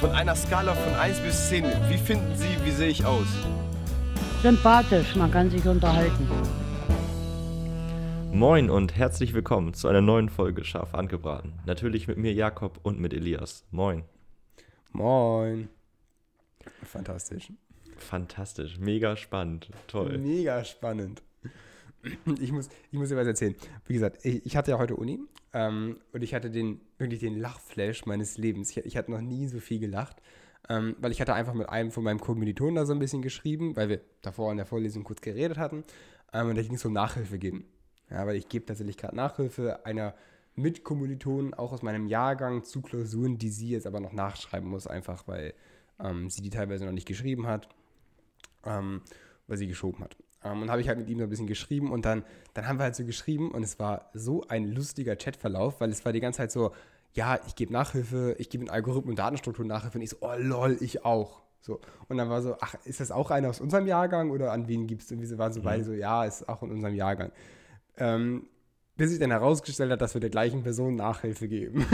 Von einer Skala von 1 bis 10, wie finden Sie, wie sehe ich aus? Sympathisch, man kann sich unterhalten. Moin und herzlich willkommen zu einer neuen Folge Scharf angebraten. Natürlich mit mir Jakob und mit Elias. Moin. Moin. Fantastisch. Fantastisch, mega spannend, toll. Mega spannend. Ich muss, ich muss dir was erzählen. Wie gesagt, ich, ich hatte ja heute Uni ähm, und ich hatte den, wirklich den Lachflash meines Lebens. Ich, ich hatte noch nie so viel gelacht, ähm, weil ich hatte einfach mit einem von meinen Kommilitonen da so ein bisschen geschrieben, weil wir davor in der Vorlesung kurz geredet hatten. Ähm, und da ging es um Nachhilfe geben. Ja, weil ich gebe tatsächlich gerade Nachhilfe einer Mitkommilitonen, auch aus meinem Jahrgang, zu Klausuren, die sie jetzt aber noch nachschreiben muss, einfach weil ähm, sie die teilweise noch nicht geschrieben hat, ähm, weil sie geschoben hat. Ähm, und habe ich halt mit ihm so ein bisschen geschrieben und dann, dann haben wir halt so geschrieben und es war so ein lustiger Chatverlauf, weil es war die ganze Zeit so, ja, ich gebe Nachhilfe, ich gebe in Algorithmen und Datenstrukturen Nachhilfe und ich so, oh lol, ich auch. So. Und dann war so, ach, ist das auch einer aus unserem Jahrgang oder an wen gibst du? Und wir waren so mhm. beide so, ja, ist auch in unserem Jahrgang. Ähm, bis sich dann herausgestellt hat, dass wir der gleichen Person Nachhilfe geben.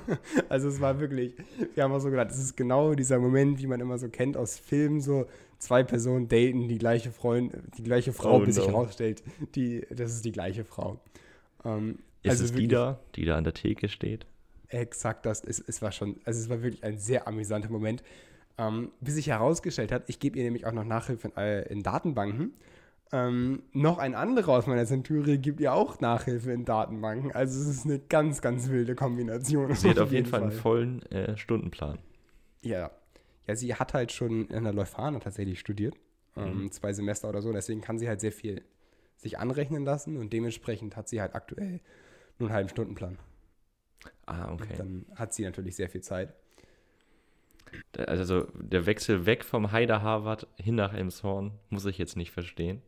also es war wirklich, wir haben auch so gedacht, es ist genau dieser Moment, wie man immer so kennt aus Filmen, so zwei Personen daten die gleiche Freund, die gleiche Frau, oh, bis no. sich herausstellt, die, das ist die gleiche Frau. Ähm, ist also es wirklich, die da, die da an der Theke steht? Exakt, das es, es war schon, also es war wirklich ein sehr amüsanter Moment, ähm, bis sich herausgestellt hat, ich gebe ihr nämlich auch noch Nachhilfe in, äh, in Datenbanken ähm, noch ein anderer aus meiner Centurie gibt ihr auch Nachhilfe in Datenbanken. Also es ist eine ganz, ganz wilde Kombination. Sie hat auf jeden Fall, Fall. einen vollen äh, Stundenplan. Ja. Ja, sie hat halt schon in der Leuphana tatsächlich studiert. Ähm, mhm. Zwei Semester oder so. Deswegen kann sie halt sehr viel sich anrechnen lassen und dementsprechend hat sie halt aktuell nur einen halben Stundenplan. Ah, okay. Und dann hat sie natürlich sehr viel Zeit. Also der Wechsel weg vom Heider Harvard hin nach Elmshorn muss ich jetzt nicht verstehen.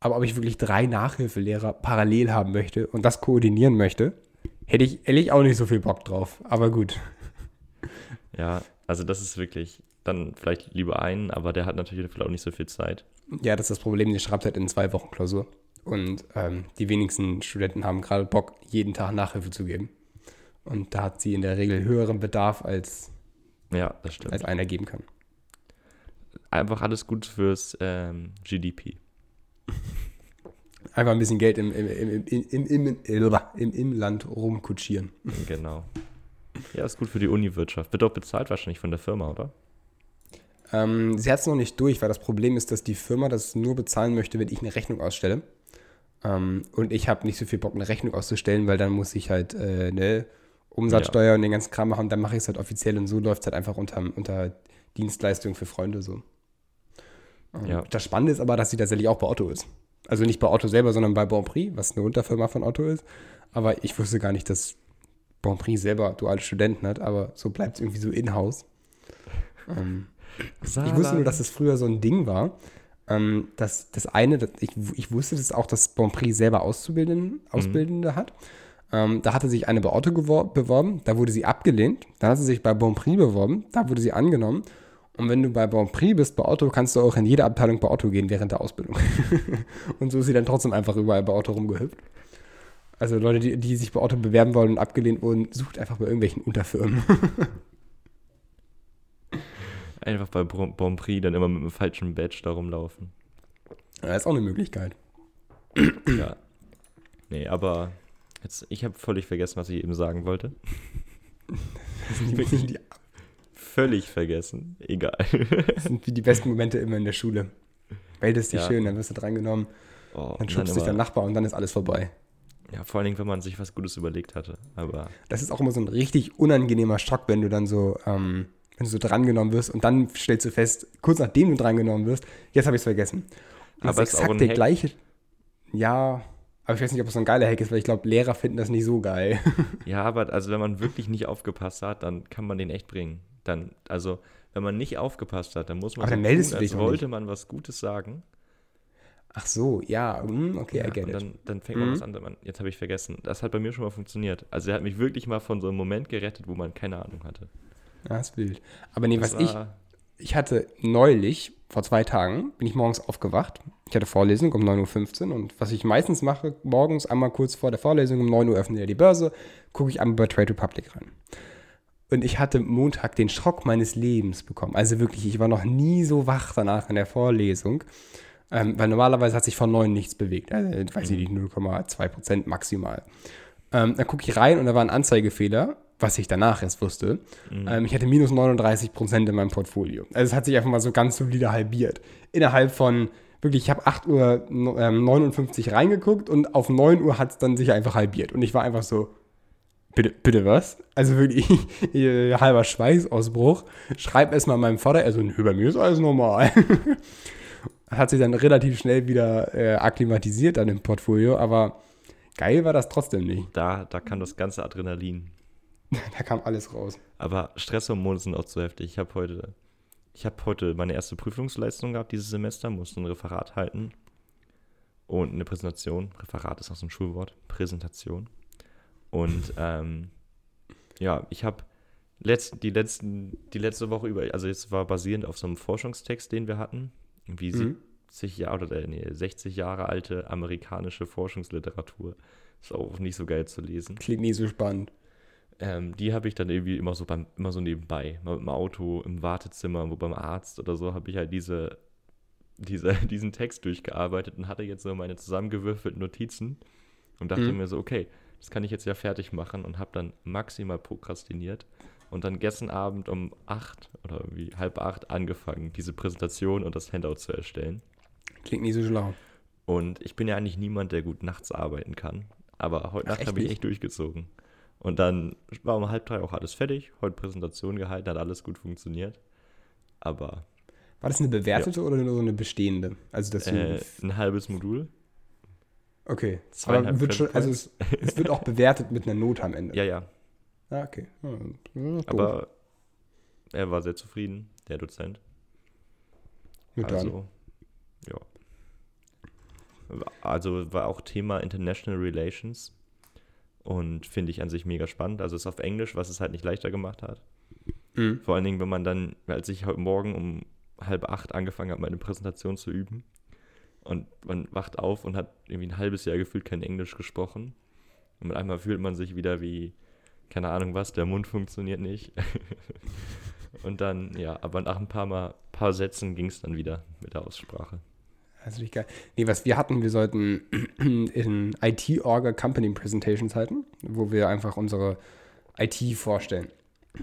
Aber ob ich wirklich drei Nachhilfelehrer parallel haben möchte und das koordinieren möchte, hätte ich ehrlich auch nicht so viel Bock drauf. Aber gut. Ja, also das ist wirklich dann vielleicht lieber einen, aber der hat natürlich auch nicht so viel Zeit. Ja, das ist das Problem, die schreibt halt in zwei Wochen Klausur. Und ähm, die wenigsten Studenten haben gerade Bock, jeden Tag Nachhilfe zu geben. Und da hat sie in der Regel höheren Bedarf, als, ja, das stimmt. als einer geben kann. Einfach alles gut fürs ähm, GDP. Einfach ein bisschen Geld im, im, im, im, im Inland rumkutschieren. Genau. Ja, ist gut für die Uniwirtschaft. Wird auch bezahlt wahrscheinlich von der Firma, oder? Ähm, sie hat es noch nicht durch, weil das Problem ist, dass die Firma das nur bezahlen möchte, wenn ich eine Rechnung ausstelle. Ähm, und ich habe nicht so viel Bock, eine Rechnung auszustellen, weil dann muss ich halt äh, eine Umsatzsteuer ja. und den ganzen Kram machen. Dann mache ich es halt offiziell und so läuft es halt einfach unter, unter Dienstleistung für Freunde so. Ähm, ja. Das Spannende ist aber, dass sie tatsächlich auch bei Otto ist. Also nicht bei Otto selber, sondern bei Bonprix, was eine Unterfirma von Otto ist. Aber ich wusste gar nicht, dass Bonprix selber duale Studenten hat, aber so bleibt es irgendwie so in-house. Ähm, ich wusste nur, dass es früher so ein Ding war. Ähm, dass das eine, das, ich, ich wusste das auch, dass Bonprix selber Auszubildende, Ausbildende mhm. hat. Ähm, da hatte sich eine bei Otto beworben, da wurde sie abgelehnt. Dann hat sie sich bei Bonprix beworben, da wurde sie angenommen. Und wenn du bei Grand Prix bist, bei Otto, kannst du auch in jede Abteilung bei Otto gehen während der Ausbildung. und so ist sie dann trotzdem einfach überall bei Otto rumgehüpft. Also Leute, die, die sich bei Otto bewerben wollen und abgelehnt wurden, sucht einfach bei irgendwelchen Unterfirmen. einfach bei Grand Prix dann immer mit einem falschen Badge da rumlaufen. Ja, ist auch eine Möglichkeit. ja. Nee, aber jetzt, ich habe völlig vergessen, was ich eben sagen wollte. die, die, völlig vergessen. Egal. Das sind wie die besten Momente immer in der Schule. Welt ist dich ja. schön, dann wirst du drangenommen. Oh, dann schubst dich der Nachbar und dann ist alles vorbei. Ja, vor allen Dingen, wenn man sich was Gutes überlegt hatte. Aber das ist auch immer so ein richtig unangenehmer Schock, wenn du dann so, ähm, wenn du so drangenommen wirst und dann stellst du fest, kurz nachdem du drangenommen wirst, jetzt habe ich es vergessen. Und aber das ist exakt der Hack. gleiche. Ja, aber ich weiß nicht, ob es so ein geiler Hack ist, weil ich glaube, Lehrer finden das nicht so geil. ja, aber also wenn man wirklich nicht aufgepasst hat, dann kann man den echt bringen dann, also wenn man nicht aufgepasst hat, dann muss man Aber dann meldest tun, du dich als wollte man was Gutes sagen. Ach so, ja, hm, okay, ja, I get dann, dann fängt man mhm. was an, man, jetzt habe ich vergessen. Das hat bei mir schon mal funktioniert. Also er hat mich wirklich mal von so einem Moment gerettet, wo man keine Ahnung hatte. Ja, ist wild. Aber nee, das was ich, ich hatte neulich, vor zwei Tagen, bin ich morgens aufgewacht. Ich hatte Vorlesung um 9.15 Uhr und was ich meistens mache, morgens einmal kurz vor der Vorlesung um 9 Uhr öffnet er die Börse, gucke ich einmal bei Trade Republic rein. Und ich hatte Montag den Schock meines Lebens bekommen. Also wirklich, ich war noch nie so wach danach in der Vorlesung. Ähm, weil normalerweise hat sich von 9 nichts bewegt. Also, weiß ich nicht, 0,2 Prozent maximal. Ähm, dann gucke ich rein und da war ein Anzeigefehler, was ich danach erst wusste. Ähm, ich hatte minus 39 Prozent in meinem Portfolio. Also es hat sich einfach mal so ganz solide halbiert. Innerhalb von, wirklich, ich habe 8 Uhr ähm, 59 reingeguckt und auf 9 Uhr hat es dann sich einfach halbiert. Und ich war einfach so, bitte, bitte was? Also wirklich, äh, halber Schweißausbruch. Schreib erst mal meinem Vater, also bei mir ist alles normal. hat sich dann relativ schnell wieder äh, akklimatisiert dann im Portfolio, aber geil war das trotzdem nicht. Da, da kam das ganze Adrenalin. Da kam alles raus. Aber Stresshormone sind auch zu heftig. Ich habe heute, ich habe heute meine erste Prüfungsleistung gehabt dieses Semester, musste ein Referat halten und eine Präsentation. Referat ist auch so ein Schulwort. Präsentation. Und ähm, ja, ich habe letzt, die, letzten, die letzte Woche über, also es war basierend auf so einem Forschungstext, den wir hatten, wie Mhm. 70 Jahre oder nee, 60 Jahre alte amerikanische Forschungsliteratur. Ist auch nicht so geil zu lesen. Klingt nie so spannend. Ähm, die habe ich dann irgendwie immer so beim, immer so nebenbei. Mal mit dem Auto, im Wartezimmer, wo beim Arzt oder so, habe ich halt diese, diese, diesen Text durchgearbeitet und hatte jetzt so meine zusammengewürfelten Notizen und dachte Mhm. mir so, okay, das kann ich jetzt ja fertig machen und habe dann maximal prokrastiniert und dann gestern Abend um acht oder irgendwie halb acht angefangen, diese Präsentation und das Handout zu erstellen. Klingt nie so schlau. Und ich bin ja eigentlich niemand, der gut nachts arbeiten kann. Aber heute Ach, Nacht habe ich nicht? echt durchgezogen. Und dann war um halb drei auch alles fertig. Heute Präsentation gehalten, hat alles gut funktioniert. Aber War das eine bewertete oder nur so eine bestehende? Also das äh, ein halbes Modul. okay. Aber wird schon, also es, es wird auch bewertet mit einer Note am Ende. Ja, ja. Ah, okay. Ja, ja. Aber er war sehr zufrieden, der Dozent. Mit dann. Also, ja. Also war auch Thema International Relations. Und finde ich an sich mega spannend. Also ist auf Englisch, was es halt nicht leichter gemacht hat. Mhm. Vor allen Dingen, wenn man dann, als ich heute Morgen um halb acht angefangen habe, meine Präsentation zu üben. Und man wacht auf und hat irgendwie ein halbes Jahr gefühlt kein Englisch gesprochen. Und mit einmal fühlt man sich wieder wie, keine Ahnung was, der Mund funktioniert nicht. und dann, ja, aber nach ein paar Mal, paar Sätzen ging es dann wieder mit der Aussprache. Das ist richtig geil. Nee, was wir hatten, wir sollten in IT-Orga Company Presentations halten, wo wir einfach unsere IT vorstellen.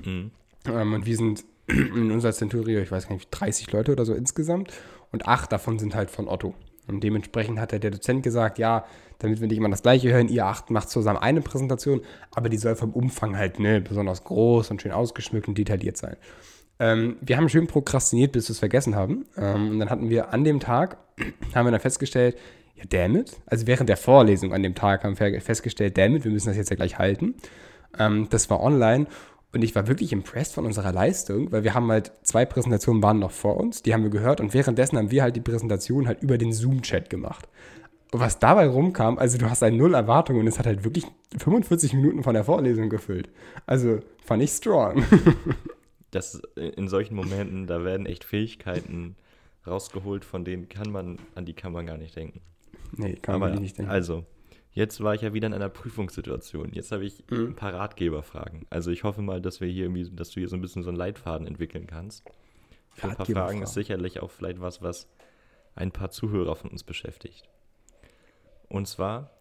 Mhm. Ähm, und wir sind in unserer Centurio, ich weiß gar nicht, 30 Leute oder so insgesamt. Und acht davon sind halt von Otto. Und dementsprechend hat der, der Dozent gesagt, ja, damit wir nicht immer das Gleiche hören, ihr acht macht zusammen eine Präsentation, aber die soll vom Umfang halt ne, besonders groß und schön ausgeschmückt und detailliert sein. Ähm, wir haben schön prokrastiniert, bis wir es vergessen haben. Ähm, und dann hatten wir an dem Tag, haben wir dann festgestellt, ja, damn it. Also während der Vorlesung an dem Tag haben wir festgestellt, damn it, wir müssen das jetzt ja gleich halten. Ähm, das war online und ich war wirklich impressed von unserer Leistung, weil wir haben halt zwei Präsentationen waren noch vor uns, die haben wir gehört und währenddessen haben wir halt die Präsentation halt über den Zoom-Chat gemacht. Und was dabei rumkam, also du hast eine Null Erwartung und es hat halt wirklich 45 Minuten von der Vorlesung gefüllt. Also fand ich strong. Das in solchen Momenten, da werden echt Fähigkeiten rausgeholt, von denen kann man, an die kann man gar nicht denken. nee, kann Aber man ja, nicht denken. also, jetzt war ich ja wieder in einer Prüfungssituation. Jetzt habe ich Mhm. ein paar Ratgeberfragen. Also ich hoffe mal, dass wir hier irgendwie, dass du hier so ein bisschen so einen Leitfaden entwickeln kannst. Für ein paar Fragen ist sicherlich auch vielleicht was, was ein paar Zuhörer von uns beschäftigt. Und zwar,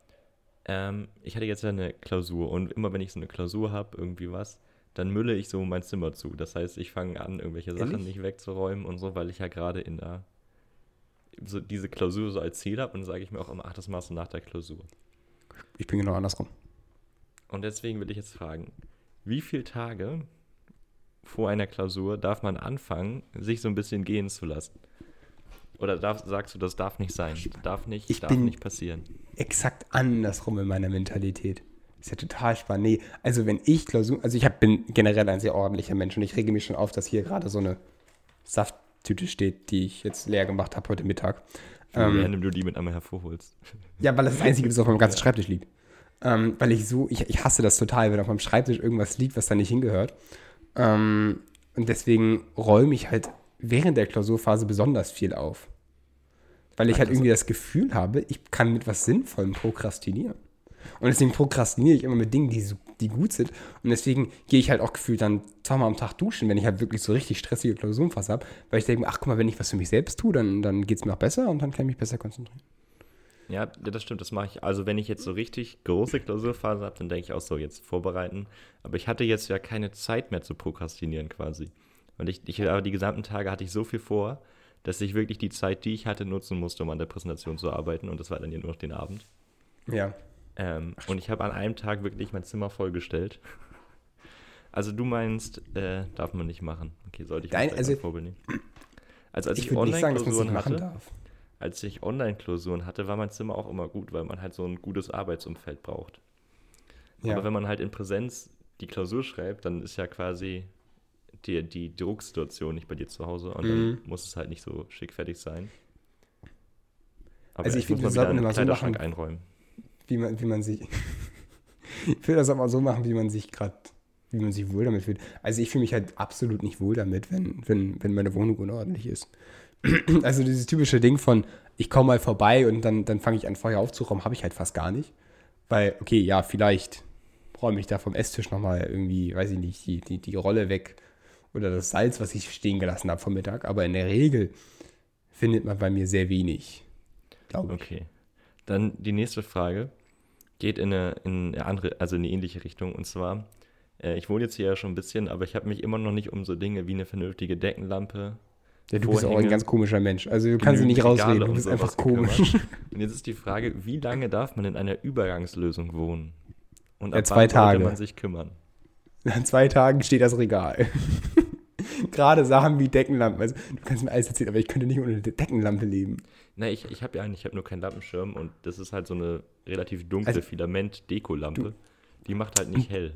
ähm, ich hatte jetzt ja eine Klausur und immer wenn ich so eine Klausur habe, irgendwie was, dann mülle ich so mein Zimmer zu. Das heißt, ich fange an, irgendwelche Sachen Ehrlich? nicht wegzuräumen und so, weil ich ja gerade in der so diese Klausur so als Ziel habe und dann sage ich mir auch immer, ach, das machst du nach der Klausur. Ich bin genau andersrum. Und deswegen will ich jetzt fragen, wie viele Tage vor einer Klausur darf man anfangen, sich so ein bisschen gehen zu lassen? Oder darf, sagst du, das darf nicht sein? Darf nicht, Ich darf bin- nicht passieren. exakt andersrum in meiner Mentalität. Ist ja total spannend. Nee, also wenn ich Klausur, also ich hab, bin generell ein sehr ordentlicher Mensch und ich rege mich schon auf, dass hier gerade so eine Safttüte steht, die ich jetzt leer gemacht habe heute Mittag. Ähm, Wenn du die mit einmal hervorholst. ja, weil das das Einzige ist, was auf meinem ganzen Schreibtisch liegt. Ähm, weil ich so, ich, ich hasse das total, wenn auf meinem Schreibtisch irgendwas liegt, was da nicht hingehört. Ähm, und deswegen räume ich halt während der Klausurphase besonders viel auf. Weil ich halt irgendwie das Gefühl habe, ich kann mit was Sinnvollem prokrastinieren. Und deswegen prokrastiniere ich immer mit Dingen, die, die gut sind. Und deswegen gehe ich halt auch gefühlt dann zweimal am Tag duschen, wenn ich halt wirklich so richtig stressige Klausurenphase habe. Weil ich denke, ach guck mal, wenn ich was für mich selbst tue, dann, dann geht es mir auch besser und dann kann ich mich besser konzentrieren. Ja, das stimmt, das mache ich. Also wenn ich jetzt so richtig große Klausurphase habe, dann denke ich auch so, jetzt vorbereiten. Aber ich hatte jetzt ja keine Zeit mehr zu prokrastinieren quasi. Und ich, ich aber die gesamten Tage hatte ich so viel vor, dass ich wirklich die Zeit, die ich hatte, nutzen musste, um an der Präsentation zu arbeiten. Und das war dann ja nur noch den Abend. Ja. Ähm, und ich habe an einem Tag wirklich mein Zimmer vollgestellt. Also du meinst, äh, darf man nicht machen. Okay, sollte ich Dein, also, Vorbild nehmen. Also als ich, ich Online-Klausuren hatte, darf. als ich Online-Klausuren hatte, war mein Zimmer auch immer gut, weil man halt so ein gutes Arbeitsumfeld braucht. Ja. Aber wenn man halt in Präsenz die Klausur schreibt, dann ist ja quasi die, die Drucksituation nicht bei dir zu Hause und Mhm. dann muss es halt nicht so schick fertig sein. Aber Also ich ich, finde, muss wir mal sollten einen immer so machen. einräumen. Wie man, wie man sich. ich will das mal so machen, wie man sich gerade, wie man sich wohl damit fühlt. Also ich fühle mich halt absolut nicht wohl damit, wenn, wenn, wenn meine Wohnung unordentlich ist. also dieses typische Ding von, ich komme mal vorbei und dann, dann fange ich an, Feuer aufzuräumen, habe ich halt fast gar nicht. Weil, okay, ja, vielleicht räume ich da vom Esstisch nochmal irgendwie, weiß ich nicht, die, die, die Rolle weg oder das Salz, was ich stehen gelassen habe vom Mittag. Aber in der Regel findet man bei mir sehr wenig, glaube ich. Okay. Dann die nächste Frage geht in eine, in eine andere, also in eine ähnliche Richtung. Und zwar, äh, ich wohne jetzt hier ja schon ein bisschen, aber ich habe mich immer noch nicht um so Dinge wie eine vernünftige Deckenlampe. Ja, du bist auch ein Vorhänge, ganz komischer Mensch. Also du kannst genügend nicht rausreden, du bist einfach gekümmert. komisch. Und jetzt ist die Frage, wie lange darf man in einer Übergangslösung wohnen? Und Ja, ab zwei wann sollte Tage. man sich kümmern? Nach zwei Tagen steht das Regal. Gerade Sachen wie Deckenlampen. Also, du kannst mir alles erzählen, aber ich könnte nicht ohne eine Deckenlampe leben. Ne, ich, ich habe ja eigentlich, ich habe nur keinen Lampenschirm und das ist halt so eine relativ dunkle Also, Filament-Deko-Lampe. Die macht halt nicht hell.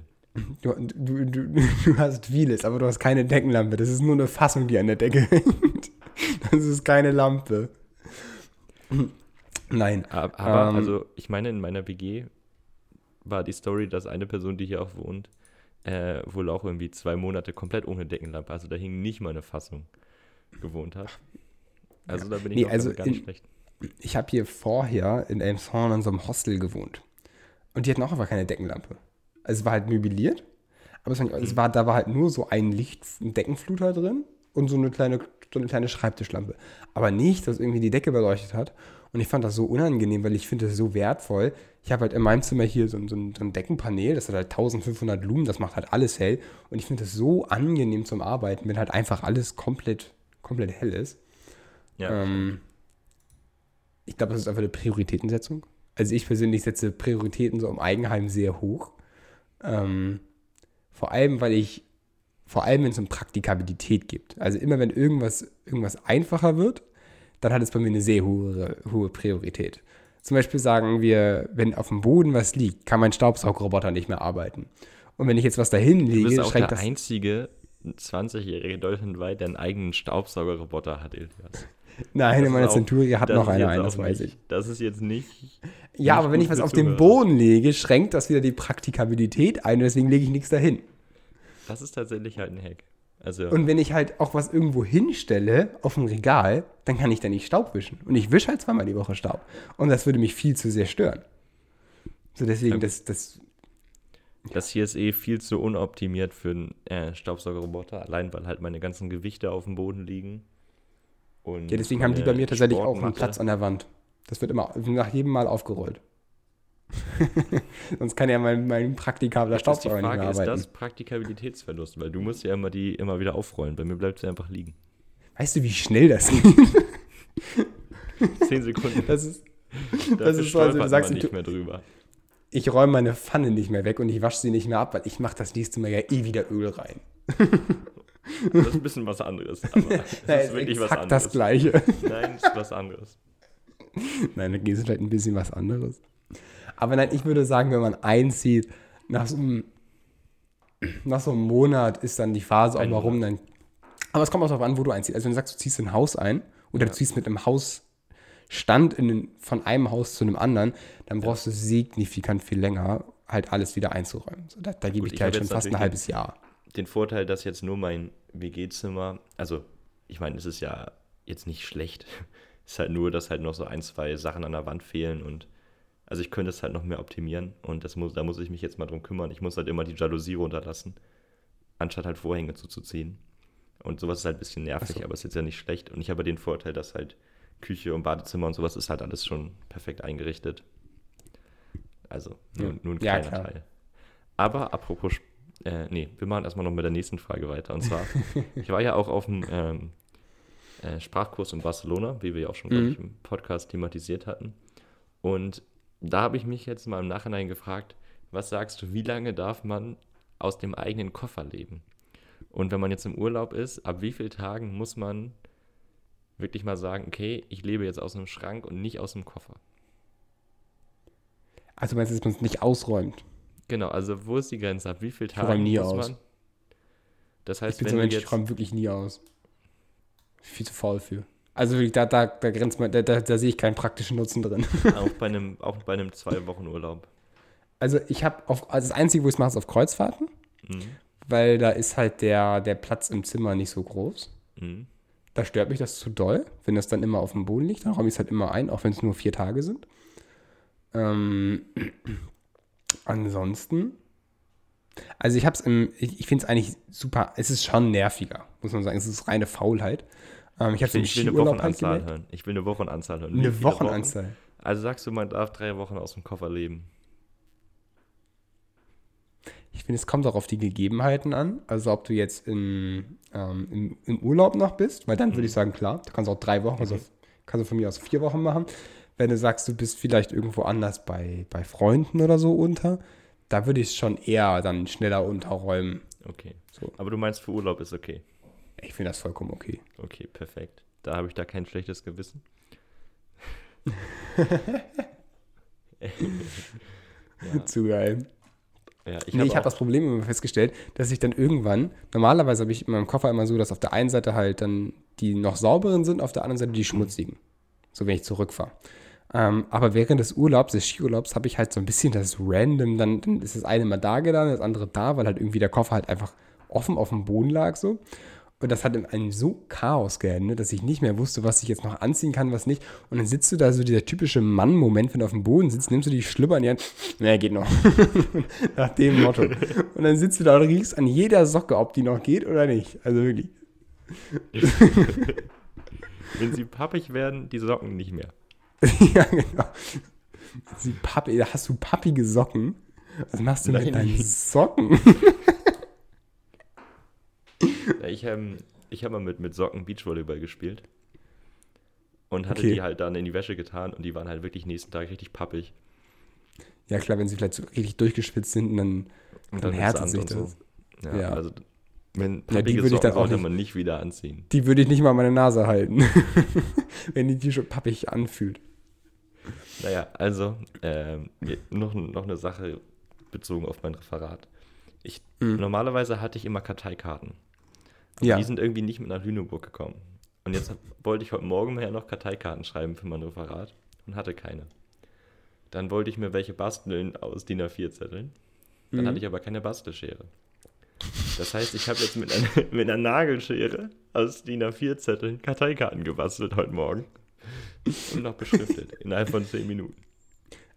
Du, du, du, du hast vieles, aber du hast keine Deckenlampe. Das ist nur eine Fassung, die an der Decke hängt. Das ist keine Lampe. Nein. Aber, aber Ähm. also, ich meine, in meiner WG war die Story, dass eine Person, die hier auch wohnt, äh, wohl auch irgendwie zwei Monate komplett ohne Deckenlampe, also da hing nicht mal eine Fassung, gewohnt hat. Also da bin ich Nee, auch also ganz, ganz in- schlecht. Ich habe hier vorher in Elmshorn in so einem Hostel gewohnt. Und die hatten auch einfach keine Deckenlampe. Also es war halt möbliert, aber es war, nicht, es war, da war halt nur so ein Licht, ein Deckenfluter drin und so eine kleine, so eine kleine Schreibtischlampe. Aber nicht, dass irgendwie die Decke beleuchtet hat. Und ich fand das so unangenehm, weil ich finde das so wertvoll. Ich habe halt in meinem Zimmer hier so, ein- so, so ein Deckenpanel, das hat halt 1500 Lumen, das macht halt alles hell. Und ich finde das so angenehm zum Arbeiten, wenn halt einfach alles komplett, komplett hell ist. Ja, Ähm, ich glaube, das ist einfach eine Prioritätensetzung. Also ich persönlich setze Prioritäten so im Eigenheim sehr hoch. Ähm, vor allem, weil ich, vor allem wenn es um Praktikabilität geht. Also immer wenn irgendwas, irgendwas einfacher wird, dann hat es bei mir eine sehr hohe, hohe Priorität. Zum Beispiel sagen wir, wenn auf dem Boden was liegt, kann mein Staubsaugerroboter nicht mehr arbeiten. Und wenn ich jetzt was dahin du bist lege, auch schränkt der das. einzige 20-jährige deutschlandweit, der einen eigenen Staubsaugerroboter hat, Elias. Nein, meine Centuria hat noch ist eine, jetzt ein, auch das weiß ich. Das ist jetzt nicht. Ja, nicht aber wenn ich was auf den. Boden lege, schränkt das wieder die Praktikabilität ein und deswegen lege ich nichts dahin. Das ist tatsächlich halt ein Hack. Also, Und wenn ich halt auch was irgendwo hinstelle auf dem Regal, dann kann ich da nicht Staub wischen. Und ich wische halt zweimal die Woche Staub. Und das würde mich viel zu sehr stören. So deswegen, Ja. das, das, Das hier ist eh viel zu unoptimiert für einen äh, Staubsaugerroboter, allein weil halt meine ganzen Gewichte auf dem Boden liegen. Und ja, deswegen haben die bei mir tatsächlich auch einen. Platz an der Wand. Das wird immer nach jedem Mal aufgerollt. Sonst kann ja mein, mein praktikabler Staubsauger nicht mehr Frage, ist arbeiten. das Praktikabilitätsverlust? Weil du musst ja immer die immer wieder aufrollen. Bei mir bleibt sie einfach liegen. Weißt du, wie schnell das geht? Zehn Sekunden. Das ist, Dafür das ist so, als stolpert wenn du sagst, nicht mehr drüber. ich räume meine Pfanne nicht mehr weg und ich wasche sie nicht mehr ab, weil ich mache das nächste Mal ja eh wieder Öl rein. Das ist ein bisschen was anderes. Aber es Ja, ist wirklich was anderes. das Gleiche. Nein, es ist was anderes. Nein, dann ist es vielleicht ein bisschen was anderes. Aber nein, ich würde sagen, wenn man einzieht, nach so einem, nach so einem Monat ist dann die Phase auch Ein mal rum. Dann, aber es kommt auch darauf an, wo du einziehst. Also wenn du sagst, du ziehst in ein Haus ein oder du ziehst mit einem Hausstand in den, von einem Haus zu einem anderen, dann brauchst du signifikant viel länger, halt alles wieder einzuräumen. So, da, da gebe ich dir halt schon fast ein halbes Jahr. Den Vorteil, dass jetzt nur mein WG-Zimmer, also ich meine, es ist ja jetzt nicht schlecht. Es ist halt nur, dass halt noch so ein, zwei Sachen an der Wand fehlen und Also ich könnte es halt noch mehr optimieren und das muss, da muss ich mich jetzt mal drum kümmern. Ich muss halt immer die Jalousie runterlassen, anstatt halt Vorhänge zuzuziehen. Und sowas ist halt ein bisschen nervig, so. aber ist jetzt ja nicht schlecht. Und ich habe den Vorteil, dass halt Küche und Badezimmer und sowas ist halt alles schon perfekt eingerichtet. Also nur, Ja. nur ein Ja, kleiner klar. Teil. Aber apropos, äh, nee, wir machen erstmal noch mit der nächsten Frage weiter. Und zwar, ich war ja auch auf dem ähm, äh, Sprachkurs in Barcelona, wie wir ja auch schon, Mhm. ich, im Podcast thematisiert hatten. Und da habe ich mich jetzt mal im Nachhinein gefragt, was sagst du, wie lange darf man aus dem eigenen Koffer leben? Und wenn man jetzt im Urlaub ist, ab wie vielen Tagen muss man wirklich mal sagen, okay, ich lebe jetzt aus einem Schrank und nicht aus dem Koffer? Also meinst du, dass man es nicht ausräumt? Genau, also wo ist die Grenze? Ab wie vielen räume Tagen nie muss aus. man? Das Ich heißt, bin wenn so Mensch, ich jetzt, räume wirklich nie aus. Viel zu faul für. Also wirklich, da, da, da grenzt man, da, da, da sehe ich keinen praktischen Nutzen drin. auch bei einem, auch bei einem zwei Wochen Urlaub, Also ich habe auf, also das Einzige, wo ich es mache, ist auf Kreuzfahrten, mhm. weil da ist halt der, der Platz im Zimmer nicht so groß. Mhm. Da stört mich das zu doll, wenn das dann immer auf dem Boden liegt. Dann räume ich es halt immer ein, auch wenn es nur vier Tage sind. Ähm, ansonsten, also ich habe es im, ich, ich finde es eigentlich super, es ist schon nerviger, muss man sagen. Es ist reine Faulheit. Ähm, ich habe ich, will, ich will eine Wochenanzahl hören. Ich will eine Wochenanzahl hören. Eine Wochenanzahl. Wochen? Also sagst du, man darf drei Wochen aus dem Koffer leben. Ich finde, es kommt auch auf die Gegebenheiten an. Also ob du jetzt in, ähm, im, im Urlaub noch bist, weil dann würde Mhm. ich sagen, klar, du kannst auch drei Wochen, also Okay. kannst du von mir aus vier Wochen machen. Wenn du sagst, du bist vielleicht irgendwo anders bei, bei Freunden oder so unter, da würde ich es schon eher dann schneller unterräumen. Okay. So. Aber du meinst, für Urlaub ist okay. Ich finde das vollkommen okay. Okay, perfekt. Da habe ich da kein schlechtes Gewissen. ja, Zu geil. ja, ich nee, habe ich habe das Problem immer festgestellt, dass ich dann irgendwann, normalerweise habe ich in meinem Koffer immer so, dass auf der einen Seite halt dann die noch sauberen sind, auf der anderen Seite die schmutzigen. So, wenn ich zurückfahre. Ähm, aber während des Urlaubs, des Skiurlaubs, habe ich halt so ein bisschen das random, dann, dann ist das eine mal da gelandet, das andere da, weil halt irgendwie der Koffer halt einfach offen auf dem Boden lag so. Und das hat in einem so Chaos geendet, dass ich nicht mehr wusste, was ich jetzt noch anziehen kann, was nicht. Und dann sitzt du da so dieser typische Mann-Moment, wenn du auf dem Boden sitzt, nimmst du die Schlüpper in die Hand. Nee, geht noch. Nach dem Motto. Und dann sitzt du da und riechst an jeder Socke, ob die noch geht oder nicht. Also wirklich. Wenn sie pappig werden, die Socken nicht mehr. ja, genau. Sie Papi, da hast du pappige Socken. Was machst du mit Nein. deinen Socken? Ich ähm, ich habe mal mit, mit Socken Beachvolleyball gespielt. Und hatte Okay. die halt dann in die Wäsche getan und die waren halt wirklich nächsten Tag richtig pappig. ja, klar, wenn sie vielleicht so richtig durchgeschwitzt sind, und dann, Und dann dann härtet sich und so. das. Ja, Ja. also wenn Ja, die würde ich dann auch nicht- man nicht wieder anziehen. Die würde ich nicht mal an meine Nase halten. wenn die die schon pappig anfühlt. Naja, also je- noch, noch eine Sache bezogen auf mein Referat. Ich, Mhm. Normalerweise hatte ich immer Karteikarten. Aber Ja. die sind irgendwie nicht mit nach Lüneburg gekommen. Und jetzt wollte ich heute Morgen mal ja noch Karteikarten schreiben für mein Referat und hatte keine. Dann wollte ich mir welche basteln aus DIN A4-Zetteln. Dann Mhm. hatte ich aber keine Bastelschere. Das heißt, ich habe jetzt mit einer, mit einer Nagelschere aus DIN A4-Zetteln Karteikarten gebastelt heute Morgen. Und noch beschriftet. innerhalb von 10 Minuten.